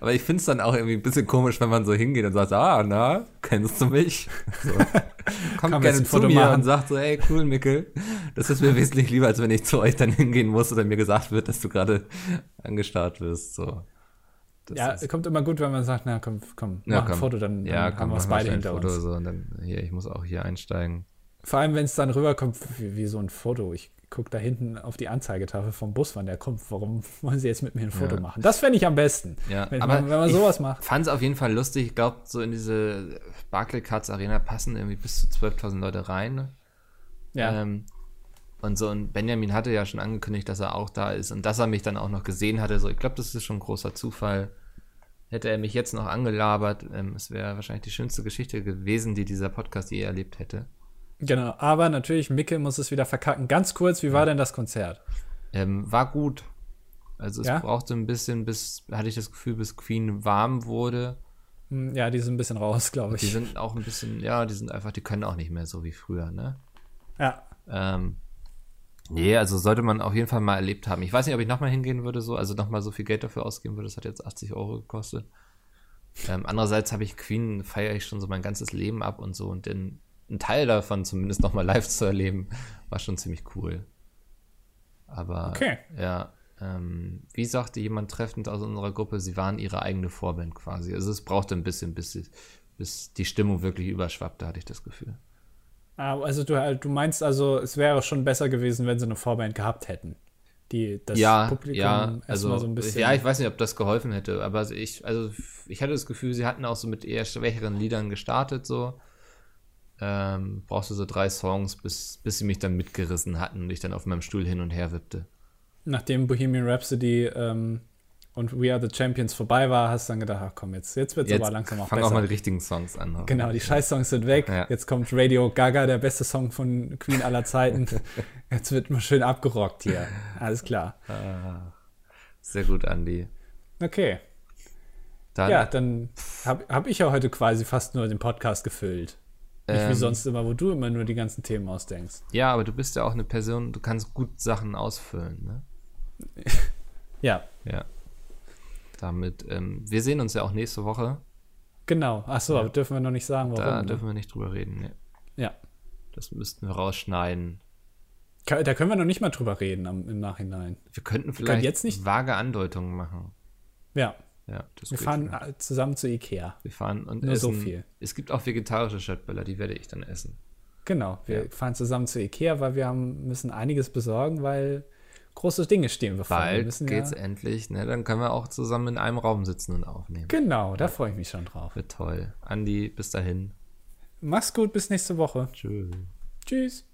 Aber ich finde es dann auch irgendwie ein bisschen komisch, wenn man so hingeht und sagt, ah, na, kennst du mich? So. Kommt gerne ein zu Foto mir machen? und sagt so, ey, cool, Mickel. Das ist mir wesentlich lieber, als wenn ich zu euch dann hingehen muss oder mir gesagt wird, dass du gerade angestarrt wirst, so. Das Ja, ist- kommt immer gut, wenn man sagt, na komm, komm, Ja, mach ein komm. Foto, dann, dann ja, haben komm, wir mach es beide ein hinter Foto uns. so und dann, hier, ich muss auch hier einsteigen. Vor allem, wenn es dann rüberkommt wie, wie so ein Foto. Ich gucke da hinten auf die Anzeigetafel vom Bus, wann der kommt. Warum wollen sie jetzt mit mir ein Foto Ja. machen? Das fände ich am besten. Ja, wenn, aber man, wenn man ich sowas macht. fand es auf jeden Fall lustig. Ich glaube, so in diese Barclaycards Arena passen irgendwie bis zu 12.000 Leute rein. ne? Ja. Ähm, und so, und Benjamin hatte ja schon angekündigt, dass er auch da ist und dass er mich dann auch noch gesehen hatte. So, ich glaube, das ist schon ein großer Zufall. Hätte er mich jetzt noch angelabert, ähm, es wäre wahrscheinlich die schönste Geschichte gewesen, die dieser Podcast je erlebt hätte. Genau. Aber natürlich, Micke muss es wieder verkacken. Ganz kurz, wie war denn das Konzert? Ähm, war gut. Also es Ja? brauchte ein bisschen, bis, hatte ich das Gefühl, bis Queen warm wurde. Hm, Ja, die sind ein bisschen raus, glaube Die ich. sind auch ein bisschen, ja, die sind einfach, die können auch nicht mehr so wie früher, ne? Ja. Ähm, Nee, also sollte man auf jeden Fall mal erlebt haben. Ich weiß nicht, ob ich nochmal hingehen würde, so, also nochmal so viel Geld dafür ausgeben würde. Das hat jetzt 80 Euro gekostet. Ähm, andererseits habe ich Queen, feiere ich schon so mein ganzes Leben ab und so. Und den, einen Teil davon zumindest nochmal live zu erleben, war schon ziemlich cool. Aber Okay. ja, ähm, wie sagte jemand treffend aus unserer Gruppe, sie waren ihre eigene Vorband quasi. Also es brauchte ein bisschen, bis, sie- bis die Stimmung wirklich überschwappte, hatte ich das Gefühl. Ah, Also du, du meinst also, es wäre schon besser gewesen, wenn sie eine Vorband gehabt hätten. Die das ja, Publikum ja, erstmal also so ein bisschen. ja, ich weiß nicht, ob das geholfen hätte, aber ich, also ich hatte das Gefühl, sie hatten auch so mit eher schwächeren Liedern gestartet, so. Ähm, brauchst du so drei Songs, bis, bis sie mich dann mitgerissen hatten und ich dann auf meinem Stuhl hin und her wippte. Nachdem Bohemian Rhapsody ähm, und We Are the Champions vorbei war, hast du dann gedacht, ach komm, jetzt, jetzt wird es aber langsam auch fang besser. auch mal die richtigen Songs an. Genau, die Scheiß-Songs sind weg. Ja. Jetzt kommt Radio Gaga, der beste Song von Queen aller Zeiten. Jetzt wird mal schön abgerockt hier. Alles klar. Sehr gut, Andi. Okay. Dann, Ja, dann habe hab ich ja heute quasi fast nur den Podcast gefüllt. Nicht wie Ähm. sonst immer, wo du immer nur die ganzen Themen ausdenkst. ja, aber du bist ja auch eine Person, du kannst gut Sachen ausfüllen, ne? Ja, Ja. Damit, ähm, wir sehen uns ja auch nächste Woche. genau. Achso, aber dürfen wir noch nicht sagen, warum. Da ne? dürfen wir nicht drüber reden. Ne? Ja. Das müssten wir rausschneiden. Da können wir noch nicht mal drüber reden am, im Nachhinein. Wir könnten vielleicht jetzt nicht- vage Andeutungen machen. Ja, Ja, wir fahren schon. äh, zusammen zu Ikea. Wir fahren und nur so essen. viel. Es gibt auch vegetarische Schöttböller, die werde ich dann essen. Genau, wir Ja. fahren zusammen zu Ikea, weil wir haben, müssen einiges besorgen, weil große Dinge stehen wir vor. wir Bald müssen geht's ja, endlich, ne? Dann können wir auch zusammen in einem Raum sitzen und aufnehmen. Genau, da freue ich mich schon drauf. Wird toll. Andi, bis dahin. Mach's gut, bis nächste Woche. Tschüss. Tschüss.